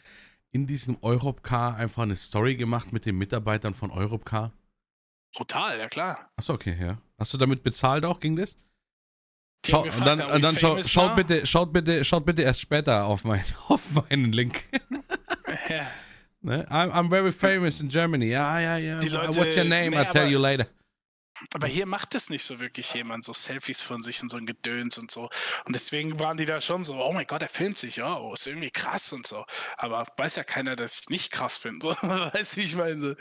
in diesem Europcar einfach eine Story gemacht mit den Mitarbeitern von Europcar? Brutal, ja klar. Achso, okay, ja. Hast du damit bezahlt auch, ging das? Schau, gefragt, dann, und dann schau, schaut, bitte, schaut, bitte, schaut bitte erst später auf, mein, auf meinen Link. Ja. Ne? I'm, I'm very famous in Germany. Ja, ja, ja. What's your name? nee, I'll tell you later. Aber hier macht es nicht so wirklich jemand, so Selfies von sich und so ein Gedöns und so. Und deswegen waren die da schon so, oh mein Gott, er filmt sich, oh, ist irgendwie krass und so. Aber weiß ja keiner, dass ich nicht krass bin. So, weißt du, wie ich meine? So.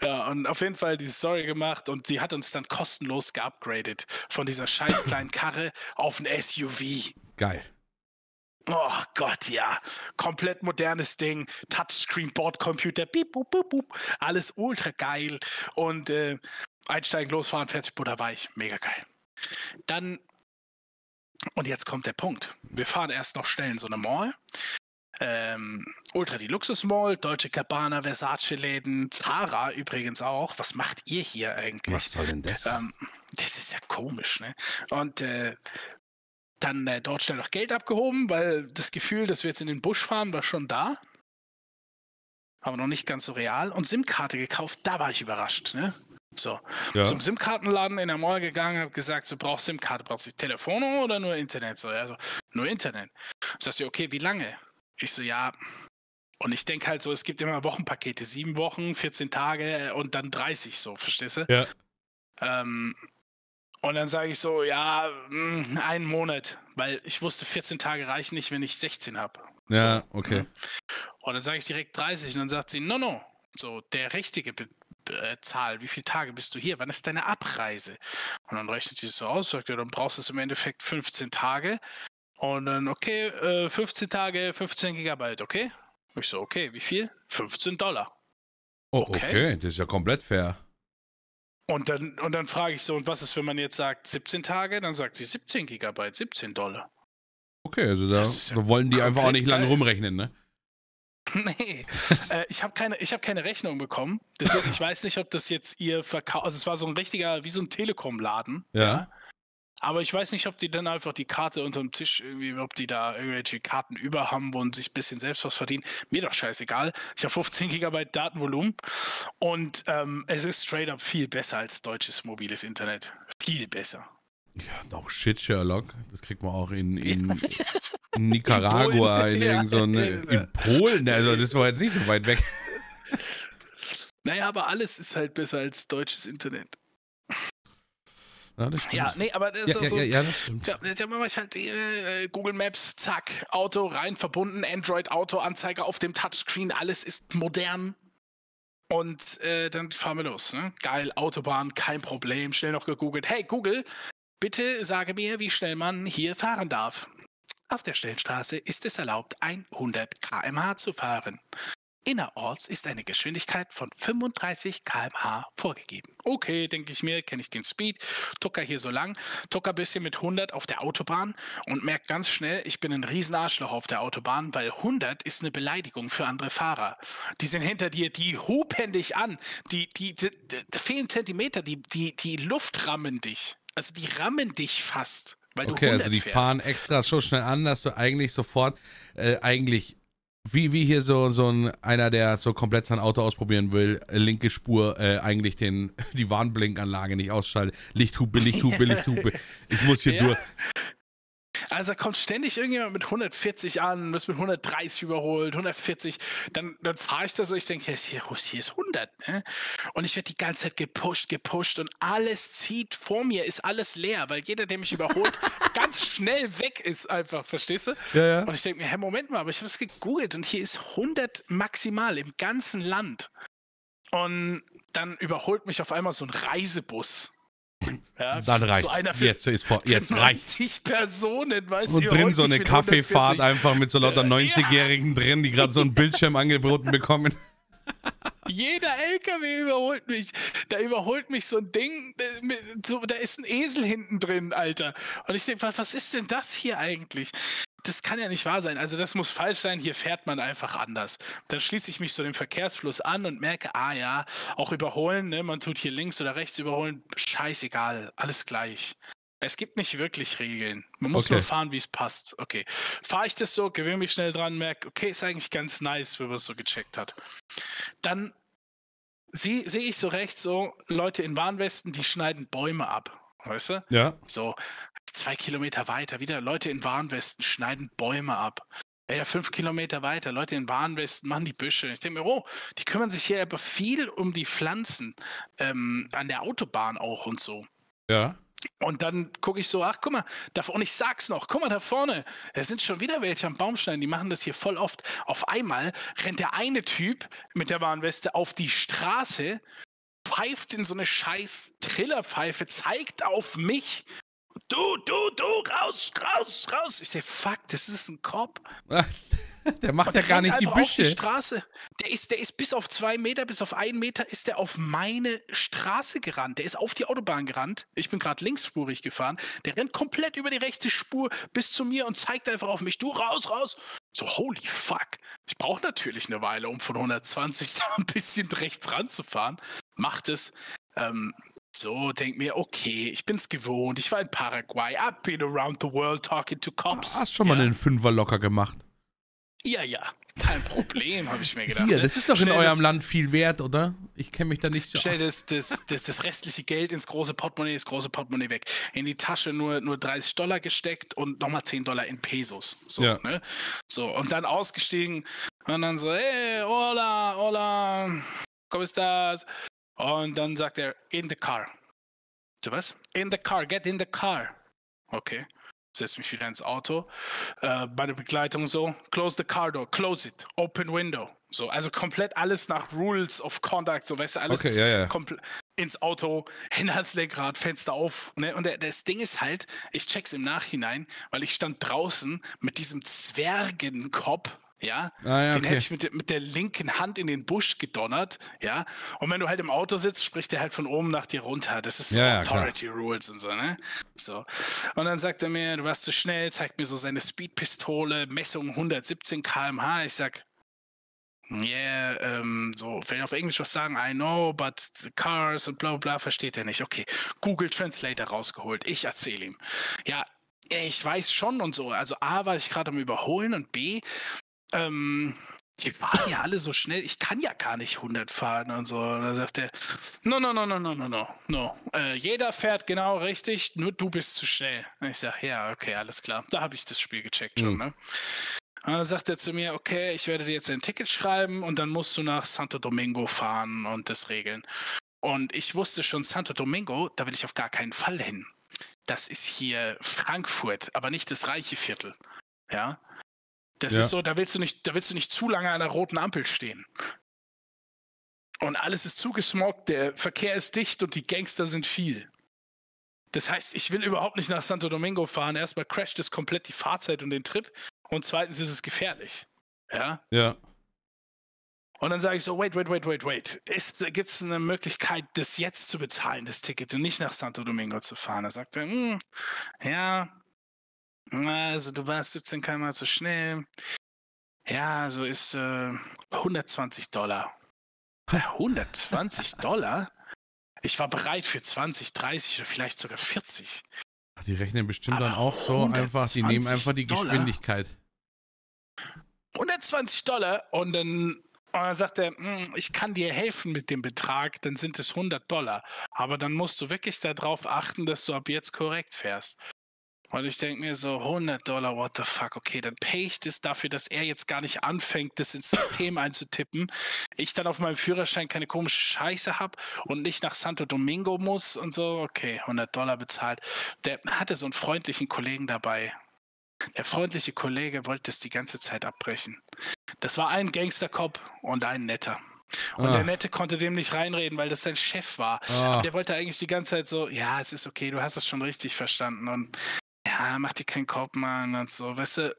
Ja, und auf jeden Fall diese Story gemacht und die hat uns dann kostenlos geupgradet von dieser scheiß kleinen Karre auf ein SUV. Geil. Oh Gott, ja. Komplett modernes Ding. Touchscreen, Bordcomputer, piep, boop, boop, boop. Alles ultra geil. Und äh, einsteigen, losfahren, fertig, Butter weich. Mega geil. Dann, und jetzt kommt der Punkt. Wir fahren erst noch schnell in so eine Mall. ähm, Ultra die Luxus Mall, Deutsche Cabana, Versace-Läden, Zara übrigens auch. Was macht ihr hier eigentlich? Was soll denn das? Ähm, das ist ja komisch, ne? Und äh, dann äh, dort schnell noch Geld abgehoben, weil das Gefühl, dass wir jetzt in den Busch fahren, war schon da. Aber noch nicht ganz so real. Und SIM-Karte gekauft, da war ich überrascht, ne? So, Ja. zum SIM-Kartenladen in der Mall gegangen, habe gesagt, du brauchst SIM-Karte, brauchst du Telefon oder nur Internet? So, ja, so, nur Internet. Sagst du, okay, wie lange? Ich so, ja. Und ich denke halt so, es gibt immer Wochenpakete, sieben Wochen, 14 Tage äh, und dann 30 so, verstehst du? Ja. Ähm, und dann sage ich so, ja, mh, einen Monat, weil ich wusste, 14 Tage reichen nicht, wenn ich 16 habe. Ja, So, okay. ne? Und dann sage ich direkt 30 und dann sagt sie, no, no, so der richtige Be äh, Zahl, wie viele Tage bist du hier, wann ist deine Abreise? Und dann rechnet sie so aus, sagt ja, dann brauchst du es im Endeffekt 15 Tage. Und dann, okay, äh, 15 Tage, 15 Gigabyte, okay? Ich so, okay, wie viel? 15 Dollar. Oh, Okay. okay, das ist ja komplett fair. Und dann, und dann frage ich so, und was ist, wenn man jetzt sagt 17 Tage? Dann sagt sie 17 Gigabyte, 17 Dollar. Okay, also da, ja da wollen die einfach auch nicht lange geil. rumrechnen, ne? Nee, äh, ich habe keine, ich hab keine Rechnung bekommen. Deswegen, ich weiß nicht, ob das jetzt ihr Verkauf, also es war so ein richtiger, wie so ein Telekom-Laden. Ja. Aber ich weiß nicht, ob die dann einfach die Karte unterm Tisch irgendwie, ob die da irgendwelche Karten über haben und sich ein bisschen selbst was verdienen. Mir doch scheißegal. Ich habe 15 Gigabyte Datenvolumen und ähm, es ist straight up viel besser als deutsches mobiles Internet. Viel besser. Ja, auch shit, Sherlock. Das kriegt man auch in, in, in Nicaragua, in, In Polen, so eine, in Polen. Also das war jetzt nicht so weit weg. Naja, aber alles ist halt besser als deutsches Internet. Ja, das stimmt. Ja, nee, aber das ist ja, so. ja, ja, das stimmt. Ja, jetzt ich halt äh, Google Maps, zack, Auto rein verbunden, Android Auto, Anzeiger auf dem Touchscreen, alles ist modern. Und äh, dann fahren wir los. Ne? Geil, Autobahn, kein Problem. Schnell noch gegoogelt. Hey Google, bitte sage mir, wie schnell man hier fahren darf. Auf der Schnellstraße ist es erlaubt, 100 km/h zu fahren. Innerorts ist eine Geschwindigkeit von 35 km/h vorgegeben. Okay, denke ich mir, kenne ich den Speed. Tucker hier so lang, Tucker bisschen mit 100 auf der Autobahn und merkt ganz schnell, ich bin ein Riesenarschloch auf der Autobahn, weil 100 ist eine Beleidigung für andere Fahrer. Die sind hinter dir, die hupen dich an, die, die, die, die da fehlen Zentimeter, die, die, die Luft rammen dich. Also die rammen dich fast. Weil du Okay, 100 also die fährst. fahren extra so schnell an, dass du eigentlich sofort, äh, eigentlich, wie, wie hier so, so ein, einer, der so komplett sein Auto ausprobieren will, äh, linke Spur, äh, eigentlich den, die Warnblinkanlage nicht ausschaltet. Lichthupe, Lichthupe, Lichthupe. Ich muss hier Ja. durch. Also da kommt ständig irgendjemand mit 140 an, wird mit 130 überholt, 140. Dann, dann fahre ich da so, ich denke, hier, ist- hier, ist 100. Ne? Und ich werde die ganze Zeit gepusht, gepusht und alles zieht vor mir, ist alles leer, weil jeder, der mich überholt, ganz schnell weg ist einfach, verstehst du? Ja, ja. Und ich denke mir, hä, Moment mal, aber ich habe es gegoogelt und hier ist 100 maximal im ganzen Land. Und dann überholt mich auf einmal so ein Reisebus. Ja, Dann reicht's. So jetzt ist vor, jetzt reicht's. 90 Personen, weißt Und drin so eine Kaffeefahrt 140. einfach mit so lauter Ja. 90-Jährigen drin, die gerade so einen Bildschirm angeboten bekommen. Jeder LKW überholt mich. Da überholt mich so ein Ding, so, da ist ein Esel hinten drin, Alter. Und ich denke, was ist denn das hier eigentlich? Das kann ja nicht wahr sein. Also das muss falsch sein. Hier fährt man einfach anders. Dann schließe ich mich so dem Verkehrsfluss an und merke, ah ja, auch überholen, ne? man tut hier links oder rechts überholen, scheißegal, alles gleich. Es gibt nicht wirklich Regeln. Man muss Okay. nur fahren, wie es passt. Okay. Fahre ich das so, gewöhne mich schnell dran, merke, okay, ist eigentlich ganz nice, wenn man es so gecheckt hat. Dann sehe seh ich so rechts so Leute in Warnwesten, die schneiden Bäume ab. Weißt du? Ja. So zwei Kilometer weiter, wieder Leute in Warnwesten schneiden Bäume ab. Ja, fünf Kilometer weiter, Leute in Warnwesten machen die Büsche. Ich denke mir, oh, die kümmern sich hier aber viel um die Pflanzen ähm, an der Autobahn auch und so. Ja. Und dann gucke ich so, ach guck mal, da, und ich sag's noch, guck mal da vorne, da sind schon wieder welche am Baumschneiden, die machen das hier voll oft. Auf einmal rennt der eine Typ mit der Warnweste auf die Straße, pfeift in so eine scheiß Trillerpfeife, zeigt auf mich. Du, du, du, raus, raus, raus. Ich sag, fuck, das ist ein Cop. Der macht ja gar nicht die auf die Büsche. Straße. Der ist, der ist bis auf zwei Meter, bis auf einen Meter ist der auf meine Straße gerannt. Der ist auf die Autobahn gerannt. Ich bin gerade linksspurig gefahren. Der rennt komplett über die rechte Spur bis zu mir und zeigt einfach auf mich. Du raus, raus. So, holy fuck. Ich brauche natürlich eine Weile, um von 120 da ein bisschen rechts ranzufahren. Macht es. Ähm, so, denk mir, okay, ich bin's gewohnt. Ich war in Paraguay. I've been around the world talking to cops. Hast schon mal ja. einen Fünfer locker gemacht. Ja, ja. Kein Problem, habe ich mir gedacht. Hier, ne? das ist doch in Schnell eurem das, Land viel wert, oder? Ich kenne mich da nicht so. Schnell das, das, das, das restliche Geld ins große Portemonnaie, das große Portemonnaie weg. In die Tasche nur, nur 30 Dollar gesteckt und nochmal 10 Dollar in Pesos. So, Ja. ne? So, und dann ausgestiegen und dann so, hey, hola, hola, ¿cómo estás? Und dann sagt er, in the car. Du was? In the car, get in the car. Okay. Setz mich wieder ins Auto. Äh, meine Begleitung so, close the car door, close it, open window. So, also komplett alles nach Rules of Conduct, so weißt du, alles Okay, ja, ja. ins Auto, Hände ans Lenkrad, Fenster auf. Ne? Und der, das Ding ist halt, ich check's im Nachhinein, weil ich stand draußen mit diesem Zwergenkopf, ja, Ah, ja, den hätte okay. ich mit, der- mit der linken Hand in den Busch gedonnert, ja. Und wenn du halt im Auto sitzt, spricht der halt von oben nach dir runter. Das ist so Ja, ja. Authority Rules und so, ne? So. Und dann sagt er mir, du warst zu schnell, zeigt mir so seine Speedpistole, Messung 117 km/h. Ich sag, yeah, ähm, so, will auf Englisch was sagen, I know, but the cars und bla bla bla, versteht er nicht. Okay, Google Translator rausgeholt. Ich erzähle ihm. Ja, ich weiß schon und so. Also A war ich gerade am Überholen und B, ähm, die fahren ja alle so schnell, ich kann ja gar nicht 100 fahren und so. Und dann sagt er, no, no, no, no, no, no, no, no. Äh, jeder fährt genau richtig, nur du bist zu schnell. Und ich sage, ja, okay, alles klar. Da habe ich das Spiel gecheckt schon, Hm. ne? Und dann sagt er zu mir, okay, ich werde dir jetzt ein Ticket schreiben und dann musst du nach Santo Domingo fahren und das regeln. Und ich wusste schon, Santo Domingo, da will ich auf gar keinen Fall hin. Das ist hier Frankfurt, aber nicht das reiche Viertel. Ja. Das Ja. ist so, da willst du nicht, da willst du nicht zu lange an der roten Ampel stehen. Und alles ist zugesmoggt, der Verkehr ist dicht und die Gangster sind viel. Das heißt, ich will überhaupt nicht nach Santo Domingo fahren. Erstmal crasht es komplett die Fahrzeit und den Trip. Und zweitens ist es gefährlich. Ja. Ja. Und dann sage ich so, wait, wait, wait, wait, wait. Gibt es eine Möglichkeit, das jetzt zu bezahlen, das Ticket, und nicht nach Santo Domingo zu fahren? Da sagt er, "Hm, ja, also du warst 17 km zu schnell. Ja, so ist äh, 120 Dollar. Äh, 120 Dollar? Ich war bereit für 20, 30 oder vielleicht sogar 40. Ach, Die rechnen bestimmt Aber dann auch so einfach, die nehmen 120 einfach die Dollar? Geschwindigkeit. 120 Dollar und dann, und dann sagt er, "Hm, ich kann dir helfen mit dem Betrag, dann sind es 100 Dollar. Aber dann musst du wirklich darauf achten, dass du ab jetzt korrekt fährst. Und ich denke mir so, 100 Dollar, what the fuck, okay, dann pay ich das dafür, dass er jetzt gar nicht anfängt, das ins System einzutippen. Ich dann auf meinem Führerschein keine komische Scheiße habe und nicht nach Santo Domingo muss und so, okay, 100 Dollar bezahlt. Der hatte so einen freundlichen Kollegen dabei. Der freundliche Kollege wollte es die ganze Zeit abbrechen. Das war ein Gangstercop und ein netter. Und Ah. der Nette konnte dem nicht reinreden, weil das sein Chef war. Ah. Aber der wollte eigentlich die ganze Zeit so, ja, es ist okay, du hast es schon richtig verstanden. Und ja, mach dir keinen Kopf, Mann, und so, weißt du.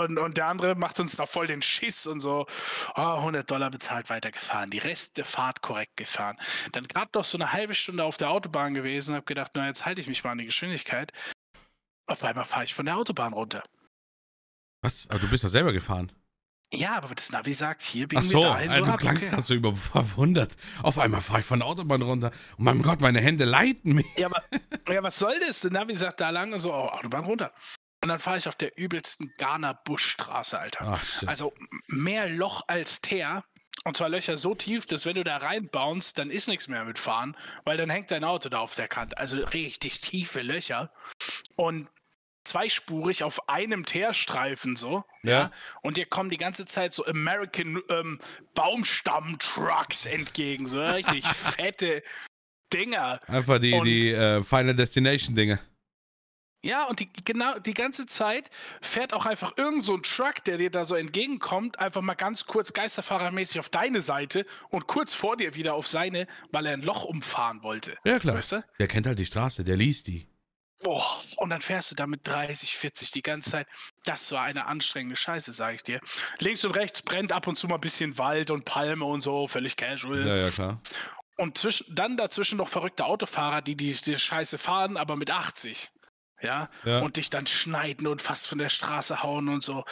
Und, und der andere macht uns da voll den Schiss und so, oh, 100 Dollar bezahlt, weitergefahren. Die Rest der Fahrt korrekt gefahren. Dann gerade noch so eine halbe Stunde auf der Autobahn gewesen, hab gedacht, na, jetzt halte ich mich mal an die Geschwindigkeit. Auf einmal fahre ich von der Autobahn runter. Was? Aber du bist doch selber gefahren. Ja, aber das Navi sagt, hier biegen Ach so, wir dahin. also du klangst okay. gerade so über verwundert. Auf einmal fahre ich von der Autobahn runter. Oh mein Gott, meine Hände leiten mich. Ja, aber ja, was soll das? Der Navi sagt da lang und so, oh, Autobahn runter. Und dann fahre ich auf der übelsten Ghana Buschstraße, Alter. Ach. Also mehr Loch als Teer. Und zwar Löcher so tief, dass wenn du da reinbounst, dann ist nichts mehr mit Fahren, weil dann hängt dein Auto da auf der Kante. Also richtig tiefe Löcher. Und zweispurig auf einem Teerstreifen so. Ja. Und dir kommen die ganze Zeit so American ähm, Baumstamm-Trucks entgegen. So richtig fette Dinger. Einfach die, Und- die äh, Final Destination Dinge. Ja, und die, genau die ganze Zeit fährt auch einfach irgend so ein Truck, der dir da so entgegenkommt, einfach mal ganz kurz geisterfahrermäßig auf deine Seite und kurz vor dir wieder auf seine, weil er ein Loch umfahren wollte. Ja, klar. Weißt du? Der kennt halt die Straße, der liest die. Boah, und dann fährst du da mit 30, 40 die ganze Zeit. Das war eine anstrengende Scheiße, sage ich dir. Links und rechts brennt ab und zu mal ein bisschen Wald und Palme und so, völlig casual. Ja, ja, klar. Und zwischen, dann dazwischen noch verrückte Autofahrer, die die, die Scheiße fahren, aber mit 80. Ja? Ja. Und dich dann schneiden und fast von der Straße hauen und so.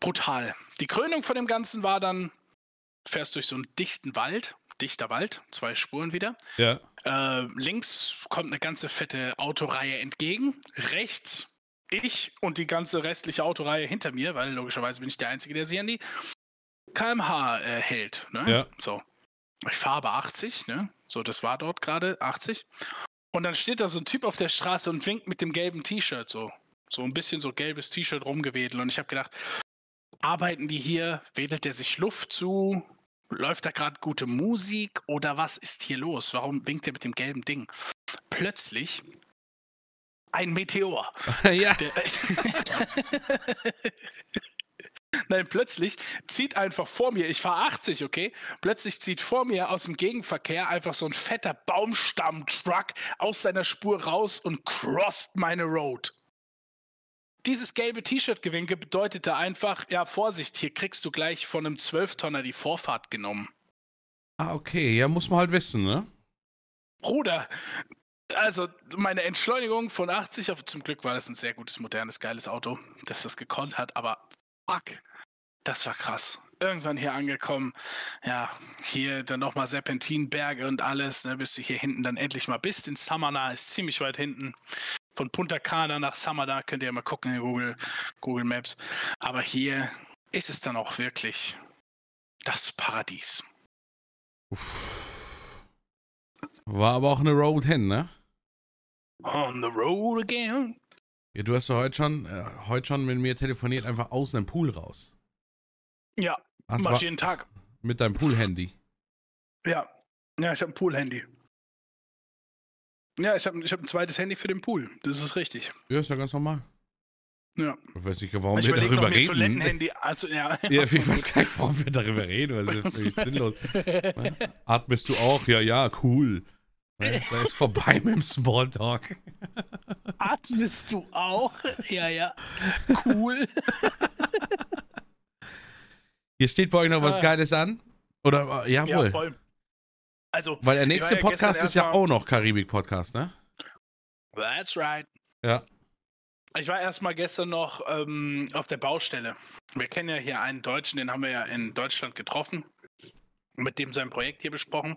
brutal. Die Krönung von dem Ganzen war dann, fährst durch so einen dichten Wald, dichter Wald, zwei Spuren wieder. Ja. Äh, links kommt eine ganze fette Autoreihe entgegen. Rechts ich und die ganze restliche Autoreihe hinter mir, weil logischerweise bin ich der Einzige, der sie an die kmh äh, hält. Ne? Ja. So. Ich fahre aber 80, ne? So, das war dort gerade 80. Und dann steht da so ein Typ auf der Straße und winkt mit dem gelben T-Shirt so. So ein bisschen so gelbes T-Shirt rumgewedelt. Und ich habe gedacht, arbeiten die hier? Wedelt der sich Luft zu? Läuft da gerade gute Musik? Oder was ist hier los? Warum winkt der mit dem gelben Ding? Plötzlich ein Meteor. ja. Der, Nein, plötzlich zieht einfach vor mir, ich fahre 80, okay? Plötzlich zieht vor mir aus dem Gegenverkehr einfach so ein fetter Baumstamm-Truck aus seiner Spur raus und crossed meine Road. Dieses gelbe T-Shirt-Gewinke bedeutete einfach, ja, Vorsicht, hier kriegst du gleich von einem Zwölftonner die Vorfahrt genommen. Ah, okay. Ja, muss man halt wissen, ne? Bruder, also meine Entschleunigung von 80 auf, zum Glück war das ein sehr gutes, modernes, geiles Auto, das das gekonnt hat, aber fuck, das war krass. Irgendwann hier angekommen, ja, hier dann nochmal Serpentinberge und alles, ne, bis du hier hinten dann endlich mal bist. In Samana ist ziemlich weit hinten. Von Punta Cana nach Samana könnt ihr mal gucken in Google, Google Maps. Aber hier ist es dann auch wirklich das Paradies. War aber auch eine Road hin, ne? On the road again. Ja, du hast ja heute schon, äh, heute schon mit mir telefoniert, einfach aus dem Pool raus. Ja, mach jeden Tag. mit deinem Pool-Handy. Ja, ja, ich habe ein Pool-Handy. Ja, ich habe ich hab ein zweites Handy für den Pool. Das ist richtig. Ja, ist ja ganz normal. Ja. Ich weiß nicht, warum ich wir darüber reden. Toilettenhandy. Also, ja. Ja, ich weiß gar nicht, warum wir darüber reden. Das ist völlig sinnlos. Atmest du auch? Ja, ja, cool. Da ist vorbei mit dem Smalltalk. Atmest du auch? Ja, ja. Cool. Hier steht bei euch noch was Ah. Geiles an? Oder, äh, jawohl. Ja, voll. Also, Weil der nächste ja Podcast ist ja auch noch Karibik-Podcast, ne? that's right. Ja. Ich war erstmal gestern noch ähm, auf der Baustelle. Wir kennen ja hier einen Deutschen, den haben wir ja in Deutschland getroffen. Mit dem sein Projekt hier besprochen.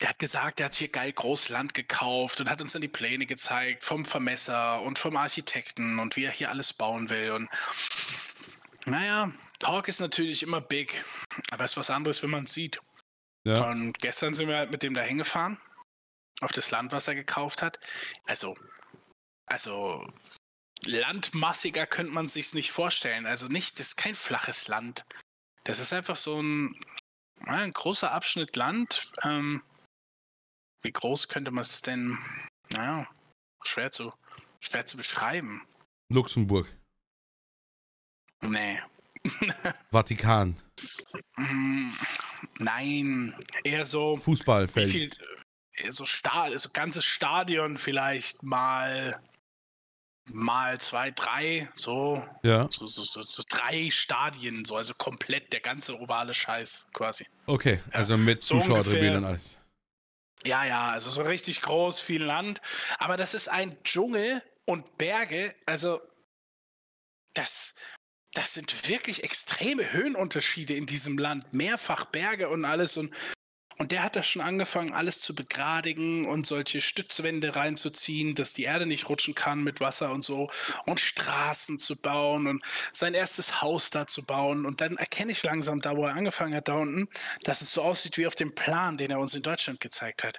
Der hat gesagt, er hat hier geil Großland gekauft und hat uns dann die Pläne gezeigt vom Vermesser und vom Architekten und wie er hier alles bauen will. Und naja, Talk ist natürlich immer big, aber es ist was anderes, wenn man es sieht. Ja. Und gestern sind wir halt mit dem da hingefahren, auf das Land, was er gekauft hat. Also, also landmassiger könnte man sich's nicht vorstellen. Also nicht, das ist kein flaches Land. Das ist einfach so ein, ein großer Abschnitt Land. Ähm, wie groß könnte man es denn? Naja, schwer zu, schwer zu beschreiben. Luxemburg. Nee. Vatikan. Nein, eher so. Fußballfeld. viel, äh, so, Sta so ganzes Stadion vielleicht mal, mal zwei, drei, so, Ja. so, so, so, so drei Stadien, so, also komplett der ganze ovale Scheiß quasi. Okay, also mit so Zuschauertribünen und alles. Ja, ja, also so richtig groß, viel Land, aber das ist ein Dschungel und Berge, also das, das sind wirklich extreme Höhenunterschiede in diesem Land, mehrfach Berge und alles und und der hat da schon angefangen, alles zu begradigen und solche Stützwände reinzuziehen, dass die Erde nicht rutschen kann mit Wasser und so. Und Straßen zu bauen und sein erstes Haus da zu bauen. Und dann erkenne ich langsam da, wo er angefangen hat, da unten, dass es so aussieht wie auf dem Plan, den er uns in Deutschland gezeigt hat.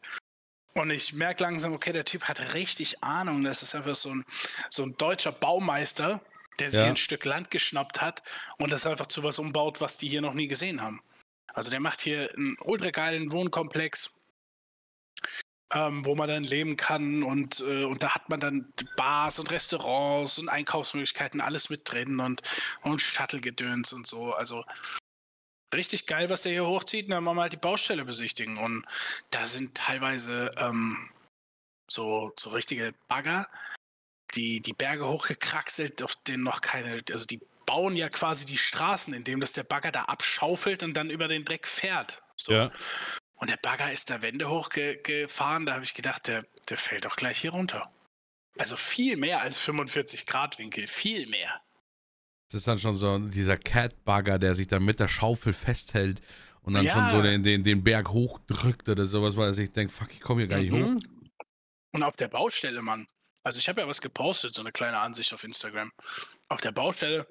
Und ich merke langsam, okay, der Typ hat richtig Ahnung. Das ist einfach so ein, so ein deutscher Baumeister, der sich Ja. ein Stück Land geschnappt hat und das einfach zu was umbaut, was die hier noch nie gesehen haben. Also der macht hier einen ultra geilen Wohnkomplex, ähm, wo man dann leben kann und, äh, und da hat man dann Bars und Restaurants und Einkaufsmöglichkeiten, alles mit drin und, und Shuttle-Gedöns und so. Also richtig geil, was der hier hochzieht. Und dann wollen wir halt die Baustelle besichtigen und da sind teilweise ähm, so, so richtige Bagger, die die Berge hochgekraxelt, auf denen noch keine, also die bauen ja quasi die Straßen, indem das der Bagger da abschaufelt und dann über den Dreck fährt. So. Ja. Und der Bagger ist da Wände hochgefahren, da habe ich gedacht, der, der fällt doch gleich hier runter. Also viel mehr als 45 Grad Winkel, viel mehr. Das ist dann schon so dieser Catbugger, der sich dann mit der Schaufel festhält und dann Ja. schon so den, den, den Berg hochdrückt oder sowas, weil sich denkt, fuck, ich komme hier gar nicht hoch. Mhm. Und auf der Baustelle, Mann. Also ich habe ja was gepostet, so eine kleine Ansicht auf Instagram. Auf der Baustelle,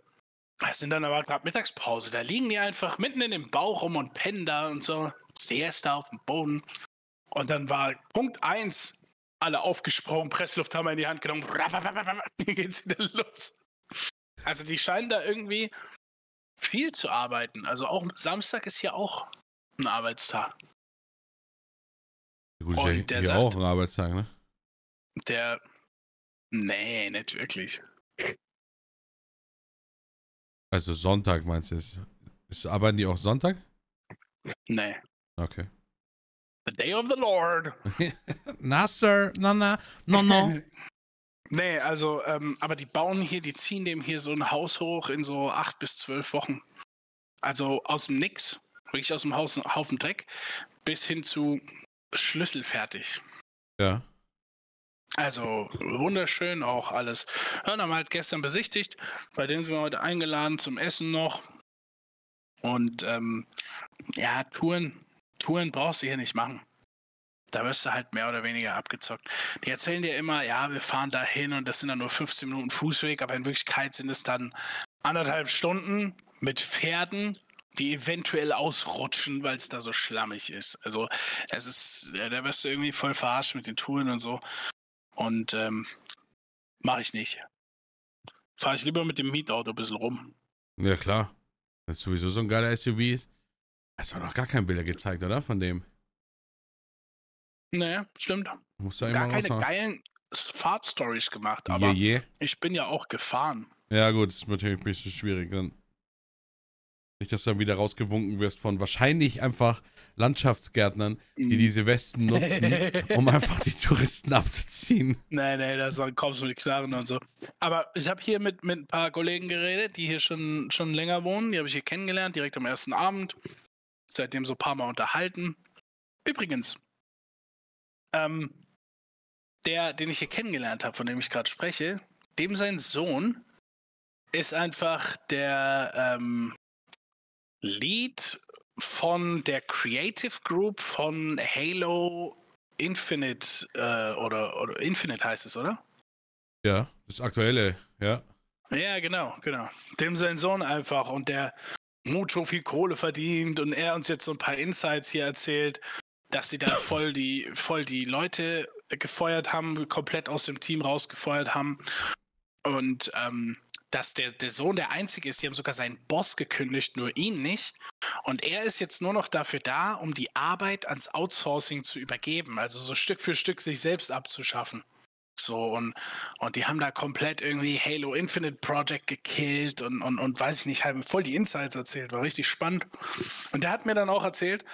das sind dann aber gerade Mittagspause. Da liegen die einfach mitten in dem Bauch rum und pennen da und so. Siesta auf dem Boden. Und dann war Punkt 1, alle aufgesprungen, Presslufthammer in die Hand genommen. Hier geht's wieder los. Also die scheinen da irgendwie viel zu arbeiten. Also auch Samstag ist hier auch ein Arbeitstag. Gut, Und ist ja der hier sagt- auch ein Arbeitstag, ne? Der. Nee, nicht wirklich. Also Sonntag meinst du? Ist, arbeiten die auch Sonntag? Nee. Okay. The Day of the Lord. na, Sir, na, na, no, no. Nee, also, ähm, aber die bauen hier, die ziehen dem hier so ein Haus hoch in so acht bis zwölf Wochen. Also aus dem Nix, wirklich aus dem Haus, Haufen Dreck, bis hin zu schlüsselfertig. ja. Also wunderschön auch alles. Ja, haben wir halt gestern besichtigt. Bei denen sind wir heute eingeladen zum Essen noch. Und ähm, ja, Touren, Touren brauchst du hier nicht machen. Da wirst du halt mehr oder weniger abgezockt. Die erzählen dir immer, ja, wir fahren da hin und das sind dann nur 15 Minuten Fußweg, aber in Wirklichkeit sind es dann anderthalb Stunden mit Pferden, die eventuell ausrutschen, weil es da so schlammig ist. Also es ist, ja, da wirst du irgendwie voll verarscht mit den Touren und so. Und ähm, mache ich nicht. Fahre ich lieber mit dem Mietauto ein bisschen rum. Ja, klar. Das ist sowieso so ein geiler SUV. Hast du noch gar keine Bilder gezeigt, oder? Von dem. Naja, stimmt. Musst du Gar keine geilen Fahrtstories gemacht, aber Yeah, yeah. ich bin ja auch gefahren. Ja, gut, ist natürlich ein bisschen schwierig dann. Nicht, dass du dann wieder rausgewunken wirst von wahrscheinlich einfach Landschaftsgärtnern, Mhm. die diese Westen nutzen, um einfach die Touristen abzuziehen. Nee, nee, das war kommst du mit Knarren und so. Aber ich habe hier mit, mit ein paar Kollegen geredet, die hier schon, schon länger wohnen. Die habe ich hier kennengelernt, direkt am ersten Abend. Seitdem so ein paar Mal unterhalten. Übrigens, ähm, der, den ich hier kennengelernt habe, von dem ich gerade spreche, dem sein Sohn ist einfach der ähm, Lead von der Creative Group von Halo Infinite äh, oder, oder Infinite heißt es, oder? Ja, das aktuelle, ja. Ja, genau, genau. Dem sein Sohn einfach und der mucho viel Kohle verdient und er uns jetzt so ein paar Insights hier erzählt, dass sie da voll die, voll die Leute gefeuert haben, komplett aus dem Team rausgefeuert haben. Und ähm, dass der, der Sohn der Einzige ist, die haben sogar seinen Boss gekündigt, nur ihn nicht. Und er ist jetzt nur noch dafür da, um die Arbeit ans Outsourcing zu übergeben, also so Stück für Stück sich selbst abzuschaffen. So, und, und die haben da komplett irgendwie Halo Infinite Project gekillt und, und, und weiß ich nicht, haben voll die Insights erzählt, war richtig spannend. Und der hat mir dann auch erzählt,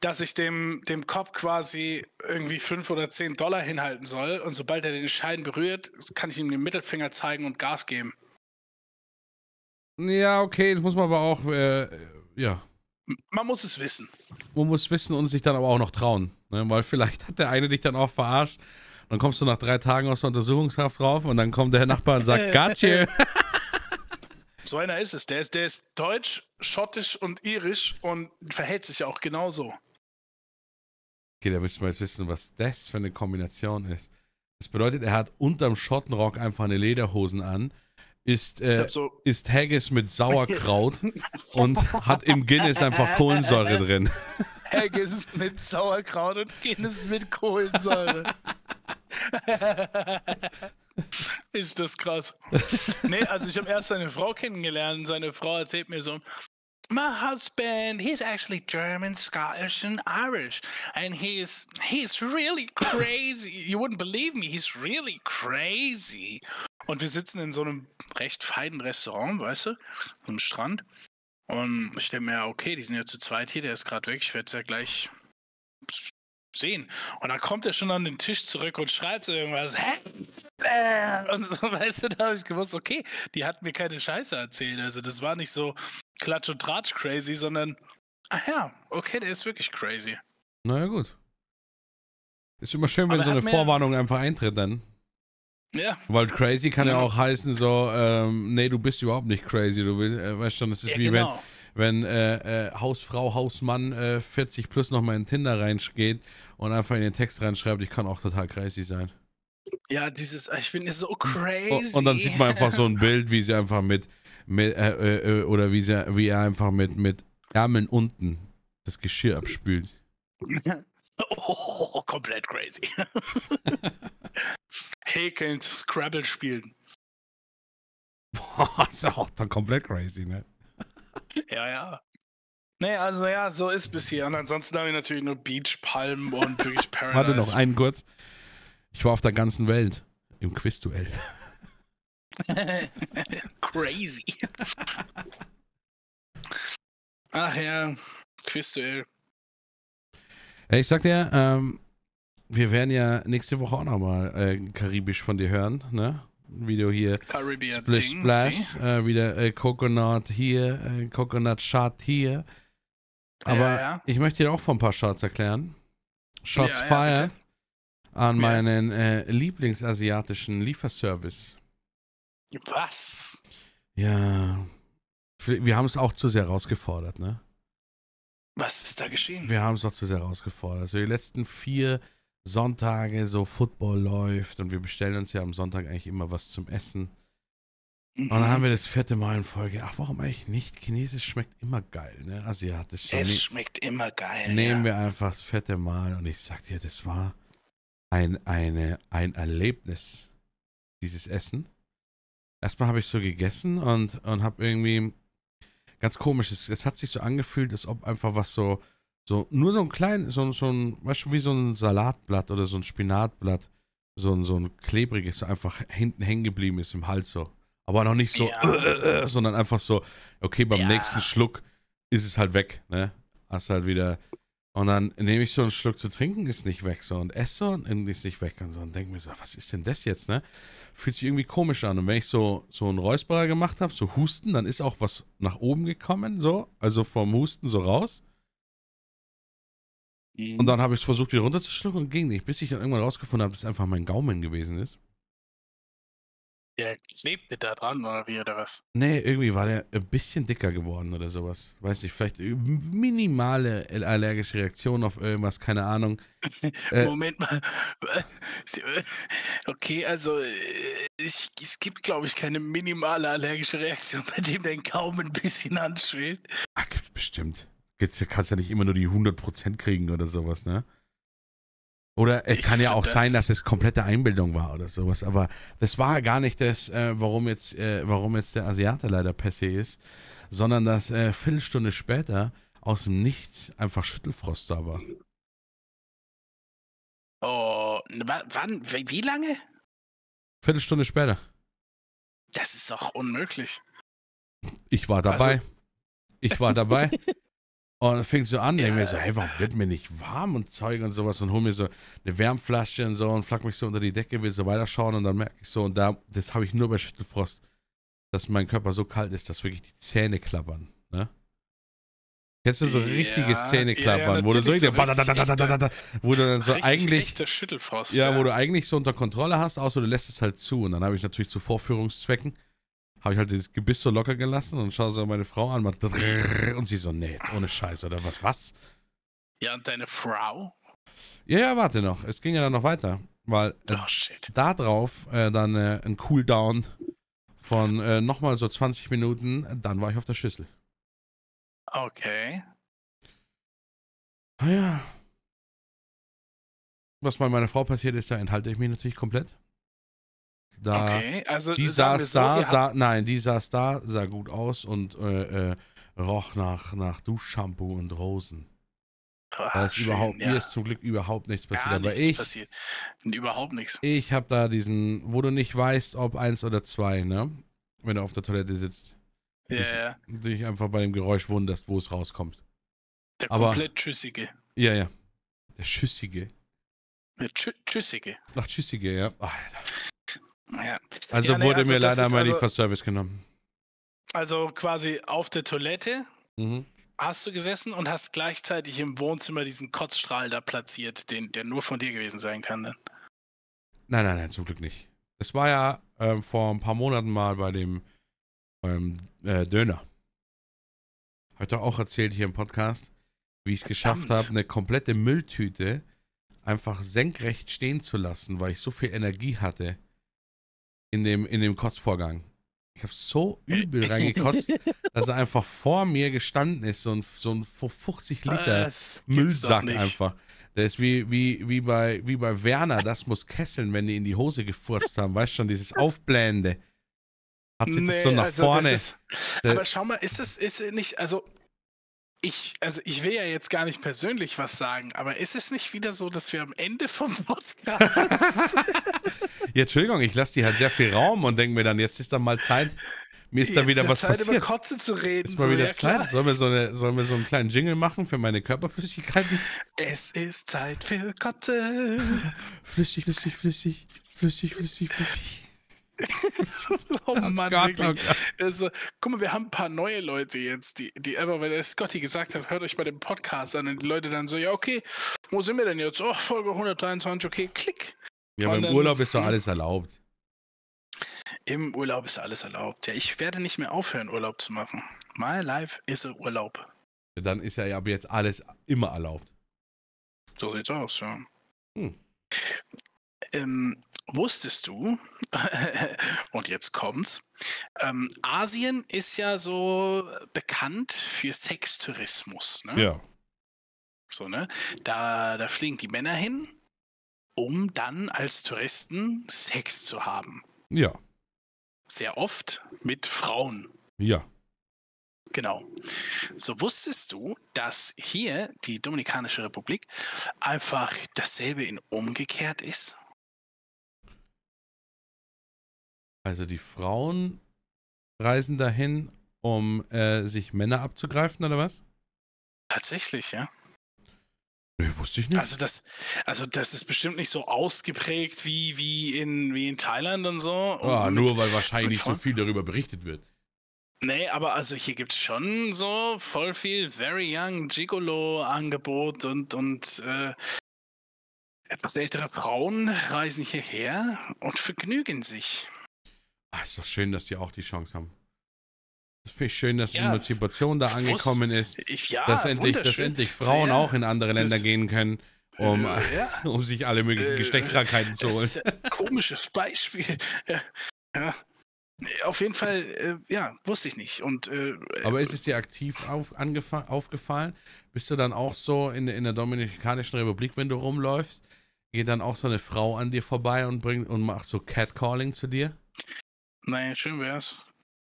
dass ich dem, dem Cop quasi irgendwie fünf oder zehn Dollar hinhalten soll und sobald er den Schein berührt, kann ich ihm den Mittelfinger zeigen und Gas geben. Ja, okay, das muss man aber auch, äh, ja. M- Man muss es wissen. Man muss wissen und sich dann aber auch noch trauen. Ne? Weil vielleicht hat der eine dich dann auch verarscht. Dann kommst du nach drei Tagen aus der Untersuchungshaft drauf und dann kommt der Nachbar und sagt, Gotcha. So einer ist es. Der ist, der ist deutsch, schottisch und irisch und verhält sich ja auch genauso. Okay, da müssen wir jetzt wissen, was das für eine Kombination ist. Das bedeutet, er hat unterm Schottenrock einfach eine Lederhosen an, Ich äh, so, isst Haggis mit Sauerkraut und hat im Guinness einfach Kohlensäure drin. Haggis mit Sauerkraut und Guinness mit Kohlensäure. Ist das krass. Nee, also ich habe erst seine Frau kennengelernt und seine Frau erzählt mir so, My husband, he's actually German, Scottish and Irish. And he's he's really crazy. You wouldn't believe me, he's really crazy. Und wir sitzen in so einem recht feinen Restaurant, weißt du, am Strand. Und ich denke mir, okay, die sind ja zu zweit hier, der ist gerade weg, ich werde es ja gleich sehen. Und dann kommt er schon an den Tisch zurück und schreit so irgendwas. Hä? Äh, Und so, weißt du, da habe ich gewusst, okay, die hat mir keine Scheiße erzählt. Also das war nicht so Klatsch und Tratsch crazy, sondern, ach ja, okay, der ist wirklich crazy. Naja, gut. Ist immer schön, wenn Aber so eine Vorwarnung einfach eintritt dann. Ja. Weil crazy kann ja, Ja. auch heißen so, ähm, nee, du bist überhaupt nicht crazy. Du willst, äh, weißt schon, das ist ja, wie genau. wenn, wenn äh, äh, Hausfrau, Hausmann äh, 40 plus nochmal in Tinder reingeht und einfach in den Text reinschreibt, ich kann auch total crazy sein. Ja, dieses, ich finde es so crazy. und dann sieht man einfach so ein Bild, wie sie einfach mit, mit äh, äh, äh, oder wie, sie, wie er einfach mit, mit Ärmeln unten das Geschirr abspült. Oh, komplett crazy. Häkelnd, Scrabble spielen. Boah, ist ja auch dann komplett crazy, ne? Ja, ja. Nee, also ja, so ist bis hier. Und ansonsten habe ich natürlich nur Beachpalmen und wirklich Paradise. Warte noch einen kurz. Ich war auf der ganzen Welt im Quizduell. Crazy. Ach ja, Quizduell. Ich sag dir, ähm, wir werden ja nächste Woche auch nochmal äh, karibisch von dir hören, ne? Video hier. Caribbean Splish Ding, Splash, äh, wieder äh, Coconut hier, äh, Coconut Shot hier. Aber Ja, ja. ich möchte dir auch von ein paar Shots erklären. Shots ja, fired an meinen äh, lieblingsasiatischen Lieferservice. Was? Ja, wir haben es auch zu sehr rausgefordert, ne? Was ist da geschehen? Wir haben es doch zu sehr rausgefordert. Also die letzten vier Sonntage so Football läuft und wir bestellen uns ja am Sonntag eigentlich immer was zum Essen. Und dann haben wir das vierte Mal in Folge. Ach, warum eigentlich nicht? Chinesisch schmeckt immer geil, ne? Asiatisch. Es ne schmeckt immer geil. nehmen ja. wir einfach das vierte Mal und ich sag dir, das war ein, eine, ein Erlebnis, dieses Essen. Erstmal habe ich so gegessen und, und habe irgendwie ganz komisch, es, es hat sich so angefühlt, als ob einfach was so, so nur so ein klein, so, so ein, weißt du, wie so ein Salatblatt oder so ein Spinatblatt, so ein, so ein klebriges, so einfach hinten hängen geblieben ist im Hals so. Aber noch nicht so, Ja. äh, äh, sondern einfach so, okay, beim Ja. nächsten Schluck ist es halt weg, ne? Hast halt wieder. Und dann nehme ich so einen Schluck zu trinken, ist nicht weg, so und esse so und ist nicht weg und so und denke mir so, was ist denn das jetzt, ne? Fühlt sich irgendwie komisch an. Und wenn ich so, so einen Räusperer gemacht habe, so Husten, dann ist auch was nach oben gekommen, so, also vom Husten so raus. Und dann habe ich es versucht wieder runterzuschlucken und ging nicht, bis ich dann irgendwann rausgefunden habe, dass es einfach mein Gaumen gewesen ist. Der klebte da dran, oder wie, oder was? Nee, irgendwie war der ein bisschen dicker geworden oder sowas. Weiß nicht, vielleicht minimale allergische Reaktion auf irgendwas, keine Ahnung. Äh, Moment mal. Okay, also äh, ich, es gibt, glaube ich, keine minimale allergische Reaktion, bei dem dein Gaumen ein bisschen anschwillt. Ach, gibt's bestimmt. Gibt's, kannst ja nicht immer nur die 100% kriegen oder sowas, ne? Oder es Ich kann ja auch sein, das- dass es komplette Einbildung war oder sowas. Aber das war gar nicht das, äh, warum, jetzt, äh, warum jetzt der Asiate leider se ist, sondern dass äh, Viertelstunde später aus dem Nichts einfach Schüttelfrost da war. Oh, wa- wann? Wie wie lange? Viertelstunde später. Das ist doch unmöglich. Ich war dabei. Ich war dabei. Und es fing so an, denke mir so, hey, warum wird mir nicht warm und Zeug und sowas und hol mir so eine Wärmflasche und so und flack mich so unter die Decke, will so weiterschauen und dann merke ich so, und da, das habe ich nur bei Schüttelfrost, dass mein Körper so kalt ist, dass wirklich die Zähne klappern, ne? Kennst du so Ja, richtiges ja, Zähneklappern, ja, wo du so, so wo du dann so Richtig eigentlich, Schüttelfrost. ja, wo du eigentlich so unter Kontrolle hast, außer du lässt es halt zu. Und dann habe ich natürlich zu Vorführungszwecken, habe ich halt das Gebiss so locker gelassen und schaue so meine Frau an macht und sie so, nee, jetzt ohne Scheiß oder was, was? Ja, und deine Frau? Ja, ja, warte noch, es ging ja dann noch weiter, weil äh, Oh, shit. da drauf äh, dann äh, ein Cooldown von äh, nochmal so 20 Minuten, dann war ich auf der Schüssel. Okay. Ah ja. Was bei meiner Frau passiert ist, da enthalte ich mich natürlich komplett. Da, Okay, also Die saß so, da, sah, nein, die saß da, sah gut aus und äh, äh, roch nach, nach Duschshampoo und Rosen. Ah, Da ist schön, überhaupt, ja. mir ist zum Glück überhaupt nichts passiert. Gar aber nichts ich, passiert. Überhaupt nichts. ich habe da diesen, wo du nicht weißt, ob eins oder zwei, ne? Wenn du auf der Toilette sitzt. Ja, ja. Dich einfach bei dem Geräusch wunderst, wo es rauskommt. Der Aber- komplett Tschüssige. Ja, ja. Der Schüssige. Der Tschü Tschüssige. Ach, Tschüssige, ja. Alter. Ja. Also Ja, nee, wurde also mir leider mein also- Lieferservice genommen. Also quasi auf der Toilette Mhm. hast du gesessen und hast gleichzeitig im Wohnzimmer diesen Kotzstrahl da platziert, den, der nur von dir gewesen sein kann. Dann. Nein, nein, nein, zum Glück nicht. Es war ja ähm, vor ein paar Monaten mal bei dem beim äh, Döner. Heute auch erzählt hier im Podcast, wie ich es geschafft habe, eine komplette Mülltüte einfach senkrecht stehen zu lassen, weil ich so viel Energie hatte in dem, in dem Kotzvorgang. Ich habe so übel reingekotzt, dass er einfach vor mir gestanden ist, so ein, so ein 50 Liter Das gibt's Müllsack einfach. Der ist wie, wie, wie, bei, wie bei Werner, das muss kesseln, wenn die in die Hose gefurzt haben. Weißt schon, dieses Aufblähende. Hat sich das so nach also vorne. Ist, aber schau mal, ist es ist nicht, also ich, also ich will ja jetzt gar nicht persönlich was sagen, aber ist es nicht wieder so, dass wir am Ende vom Podcast Ja, Entschuldigung, ich lasse die halt sehr viel Raum und denke mir dann, jetzt ist dann mal Zeit. Mir ist da wieder ist was Zeit über passiert. Kotze zu reden. Ist mal so, wieder ja, klar. Zeit. Sollen wir, so eine, sollen wir so einen kleinen Jingle machen für meine Körperflüssigkeiten? Es ist Zeit für Kotze. Flüssig, flüssig, flüssig. Flüssig, flüssig, flüssig. Oh Mann, Gott, wirklich. oh Gott. Also, guck mal, wir haben ein paar neue Leute jetzt, die, die einfach, weil der Scotty gesagt hat, hört euch mal den Podcast an und die Leute dann so, ja, okay, wo sind wir denn jetzt? Oh, Folge 123, okay, klick. Ja, beim dann- Urlaub ist doch alles erlaubt. Im Urlaub ist alles erlaubt. Ja, ich werde nicht mehr aufhören, Urlaub zu machen. My life is a Urlaub. Ja, Dann ist ja aber jetzt alles immer erlaubt. So sieht's aus, ja. Hm. Ähm, wusstest du, und jetzt kommt's, ähm, Asien ist ja so bekannt für Sextourismus, ne? Ja. So, ne? Da, da fliegen die Männer hin, um dann als Touristen Sex zu haben. Ja. Sehr oft mit Frauen. Ja. Genau. So wusstest du, dass hier die Dominikanische Republik einfach dasselbe in umgekehrt ist? Also die Frauen reisen dahin, um äh, sich Männer abzugreifen, oder was? Tatsächlich, ja. Nee, wusste ich nicht. Also das, also das ist bestimmt nicht so ausgeprägt wie, wie, in, wie in Thailand und so. Und Ah, mit- nur weil wahrscheinlich nicht so viel darüber berichtet wird. Nee, aber also hier gibt es schon so voll viel Very Young Gigolo-Angebot und, und äh, etwas ältere Frauen reisen hierher und vergnügen sich. Ah, ist doch schön, dass die auch die Chance haben. Das finde ich schön, dass die Ja, Emanzipation da angekommen ist. Ich, ja, dass, endlich, dass endlich Frauen auch in andere Länder Das- gehen können, um, Äh, um sich alle möglichen Äh, Geschlechtskrankheiten zu holen. ist ja ein komisches Beispiel. Ja. Auf jeden Fall, äh, ja, wusste ich nicht. Und äh, Aber ist es dir aktiv auf, aufgefallen? Bist du dann auch so in, in der Dominikanischen Republik, wenn du rumläufst, geht dann auch so eine Frau an dir vorbei und bringt und macht so Catcalling zu dir? Naja, schön wär's.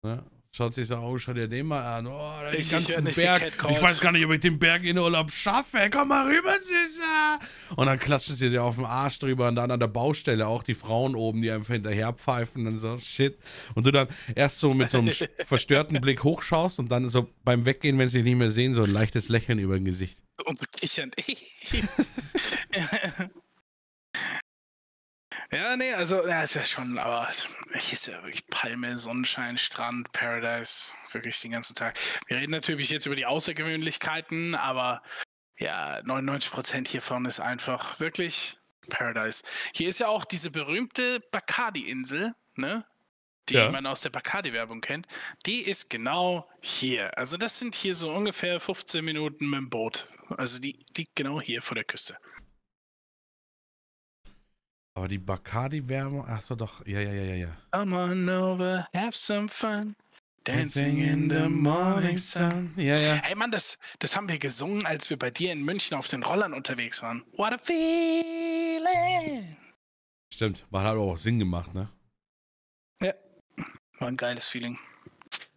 Ne? Schaut sich so, oh, schau dir den mal an. Oh, da werd ganzen nicht Berg. Ich weiß gar nicht, ob ich den Berg in Urlaub schaffe. Komm mal rüber, Süßer. Und dann klatscht sie dir auf den Arsch drüber und dann an der Baustelle auch die Frauen oben, die einfach hinterher pfeifen und so, shit. Und du dann erst so mit so einem verstörten Blick hochschaust und dann so beim Weggehen, wenn sie dich nicht mehr sehen, so ein leichtes Lächeln über dem Gesicht. Und kichern. ja, nee, also, ja, ist ja schon, aber hier ist ja wirklich Palme, Sonnenschein, Strand, Paradise, wirklich den ganzen Tag. Wir reden natürlich jetzt über die Außergewöhnlichkeiten, aber ja, 99% hiervon ist einfach wirklich Paradise. Hier ist ja auch diese berühmte Bacardi-Insel, ne? Die Ja. man aus der Bacardi-Werbung kennt. Die ist genau hier. Also das sind hier so ungefähr 15 Minuten mit dem Boot. Also die liegt genau hier vor der Küste. Aber die Bacardi-Werbung, ach so doch, ja, ja, ja, ja, ja. Come on over, have some fun. Dancing in the morning sun. Ja, ja. Hey Mann, das, das haben wir gesungen, als wir bei dir in München auf den Rollern unterwegs waren. What a feeling. Stimmt, man hat aber auch Sinn gemacht, ne? War ein geiles Feeling.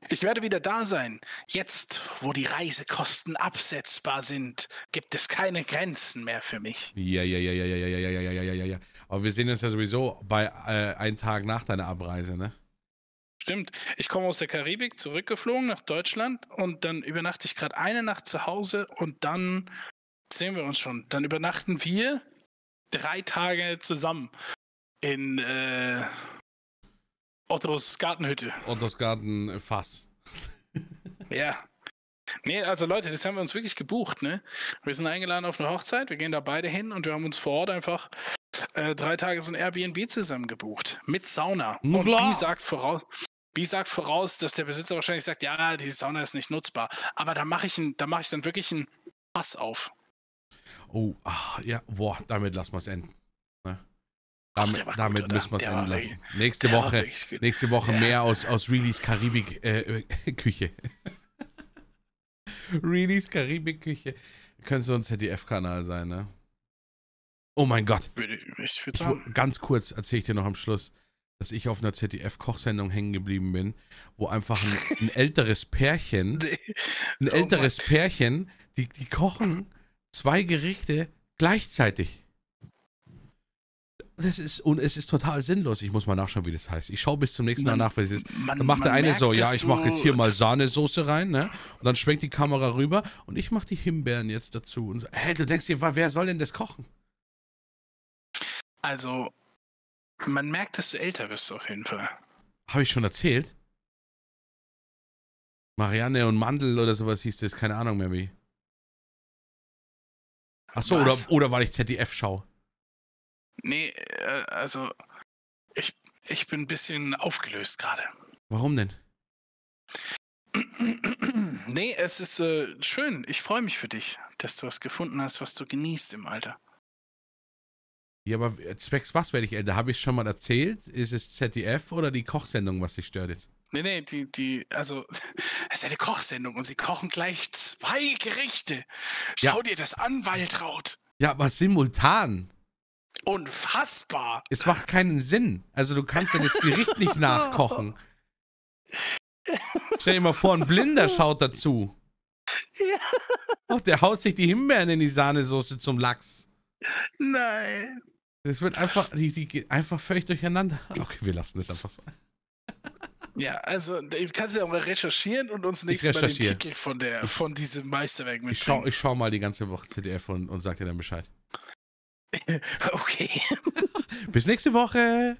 Ich werde wieder da sein. Jetzt, wo die Reisekosten absetzbar sind, gibt es keine Grenzen mehr für mich. Ja, ja, ja, ja, ja, ja, ja, ja, ja, ja, ja, ja. Aber wir sehen uns ja sowieso bei äh, einem Tag nach deiner Abreise, ne? Stimmt. Ich komme aus der Karibik zurückgeflogen nach Deutschland und dann übernachte ich gerade eine Nacht zu Hause und dann sehen wir uns schon. Dann übernachten wir drei Tage zusammen in äh, Ottos Gartenhütte. Ottos Garten äh. Ja. Nee, also Leute, das haben wir uns wirklich gebucht, ne? Wir sind eingeladen auf eine Hochzeit, wir gehen da beide hin und wir haben uns vor Ort einfach äh, drei Tage so ein Airbnb zusammen gebucht. Mit Sauna. Na Und klar. B sagt voraus. B sagt voraus, dass der Besitzer wahrscheinlich sagt, ja, die Sauna ist nicht nutzbar. Aber da mache ich, ein- da mache ich dann wirklich ein Pass auf. Oh, ah, ja, boah, damit lassen wir es enden. Ne? Ach, Damit, gut, damit oder? müssen wir es enden lassen. Nächste Der Woche, gut. nächste Woche Ja. mehr aus, aus Reelys Karibik äh, äh, Küche. Reelys Karibik Küche. Könnte so ein ZDF-Kanal sein, ne? Oh mein Gott. Ich, ich ganz kurz erzähle ich dir noch am Schluss, dass ich auf einer ZDF-Kochsendung hängen geblieben bin, wo einfach ein, ein älteres Pärchen Nee. ein Oh älteres Pärchen, die, die kochen zwei Gerichte gleichzeitig. Das ist, und es ist total sinnlos. Ich muss mal nachschauen, wie das heißt. Ich schaue bis zum nächsten Mal nach, was es ist. Man, Dann macht der eine merkt, so, ja, ich mache jetzt hier mal Sahnesoße rein, ne? Und dann schwenkt die Kamera rüber und ich mache die Himbeeren jetzt dazu. Und so, hä, du denkst dir, wer soll denn das kochen? Also, man merkt, dass du älter bist auf jeden Fall. Habe ich schon erzählt? Marianne und Mandel oder sowas hieß das, keine Ahnung mehr wie. Ach so, oder, oder weil ich ZDF schaue. Nee, äh, also, ich, ich bin ein bisschen aufgelöst gerade. Warum denn? nee, es ist äh, schön. Ich freue mich für dich, dass du was gefunden hast, was du genießt im Alter. Ja, aber zwecks was werde ich älter? Habe ich schon mal erzählt? Ist es ZDF oder die Kochsendung, was dich stört jetzt? Nee, nee, die, die, also, es ist eine Kochsendung und sie kochen gleich zwei Gerichte. Ja. Schau dir das an, Waltraud. Ja, aber simultan. Unfassbar. Es macht keinen Sinn. Also du kannst ja das Gericht nicht nachkochen. Stell dir mal vor, ein Blinder schaut dazu. Ja. Und der haut sich die Himbeeren in die Sahnesoße zum Lachs. Nein. Das wird einfach, die, die geht einfach völlig durcheinander. Okay, wir lassen das einfach so. Ja, also du kannst ja auch mal recherchieren und uns nächstes Mal den. Titel von, der, von diesem Meisterwerk Ich schau, mitbringen. ich schau mal die ganze Woche ZDF und, und sag dir dann Bescheid. Okay. Bis nächste Woche.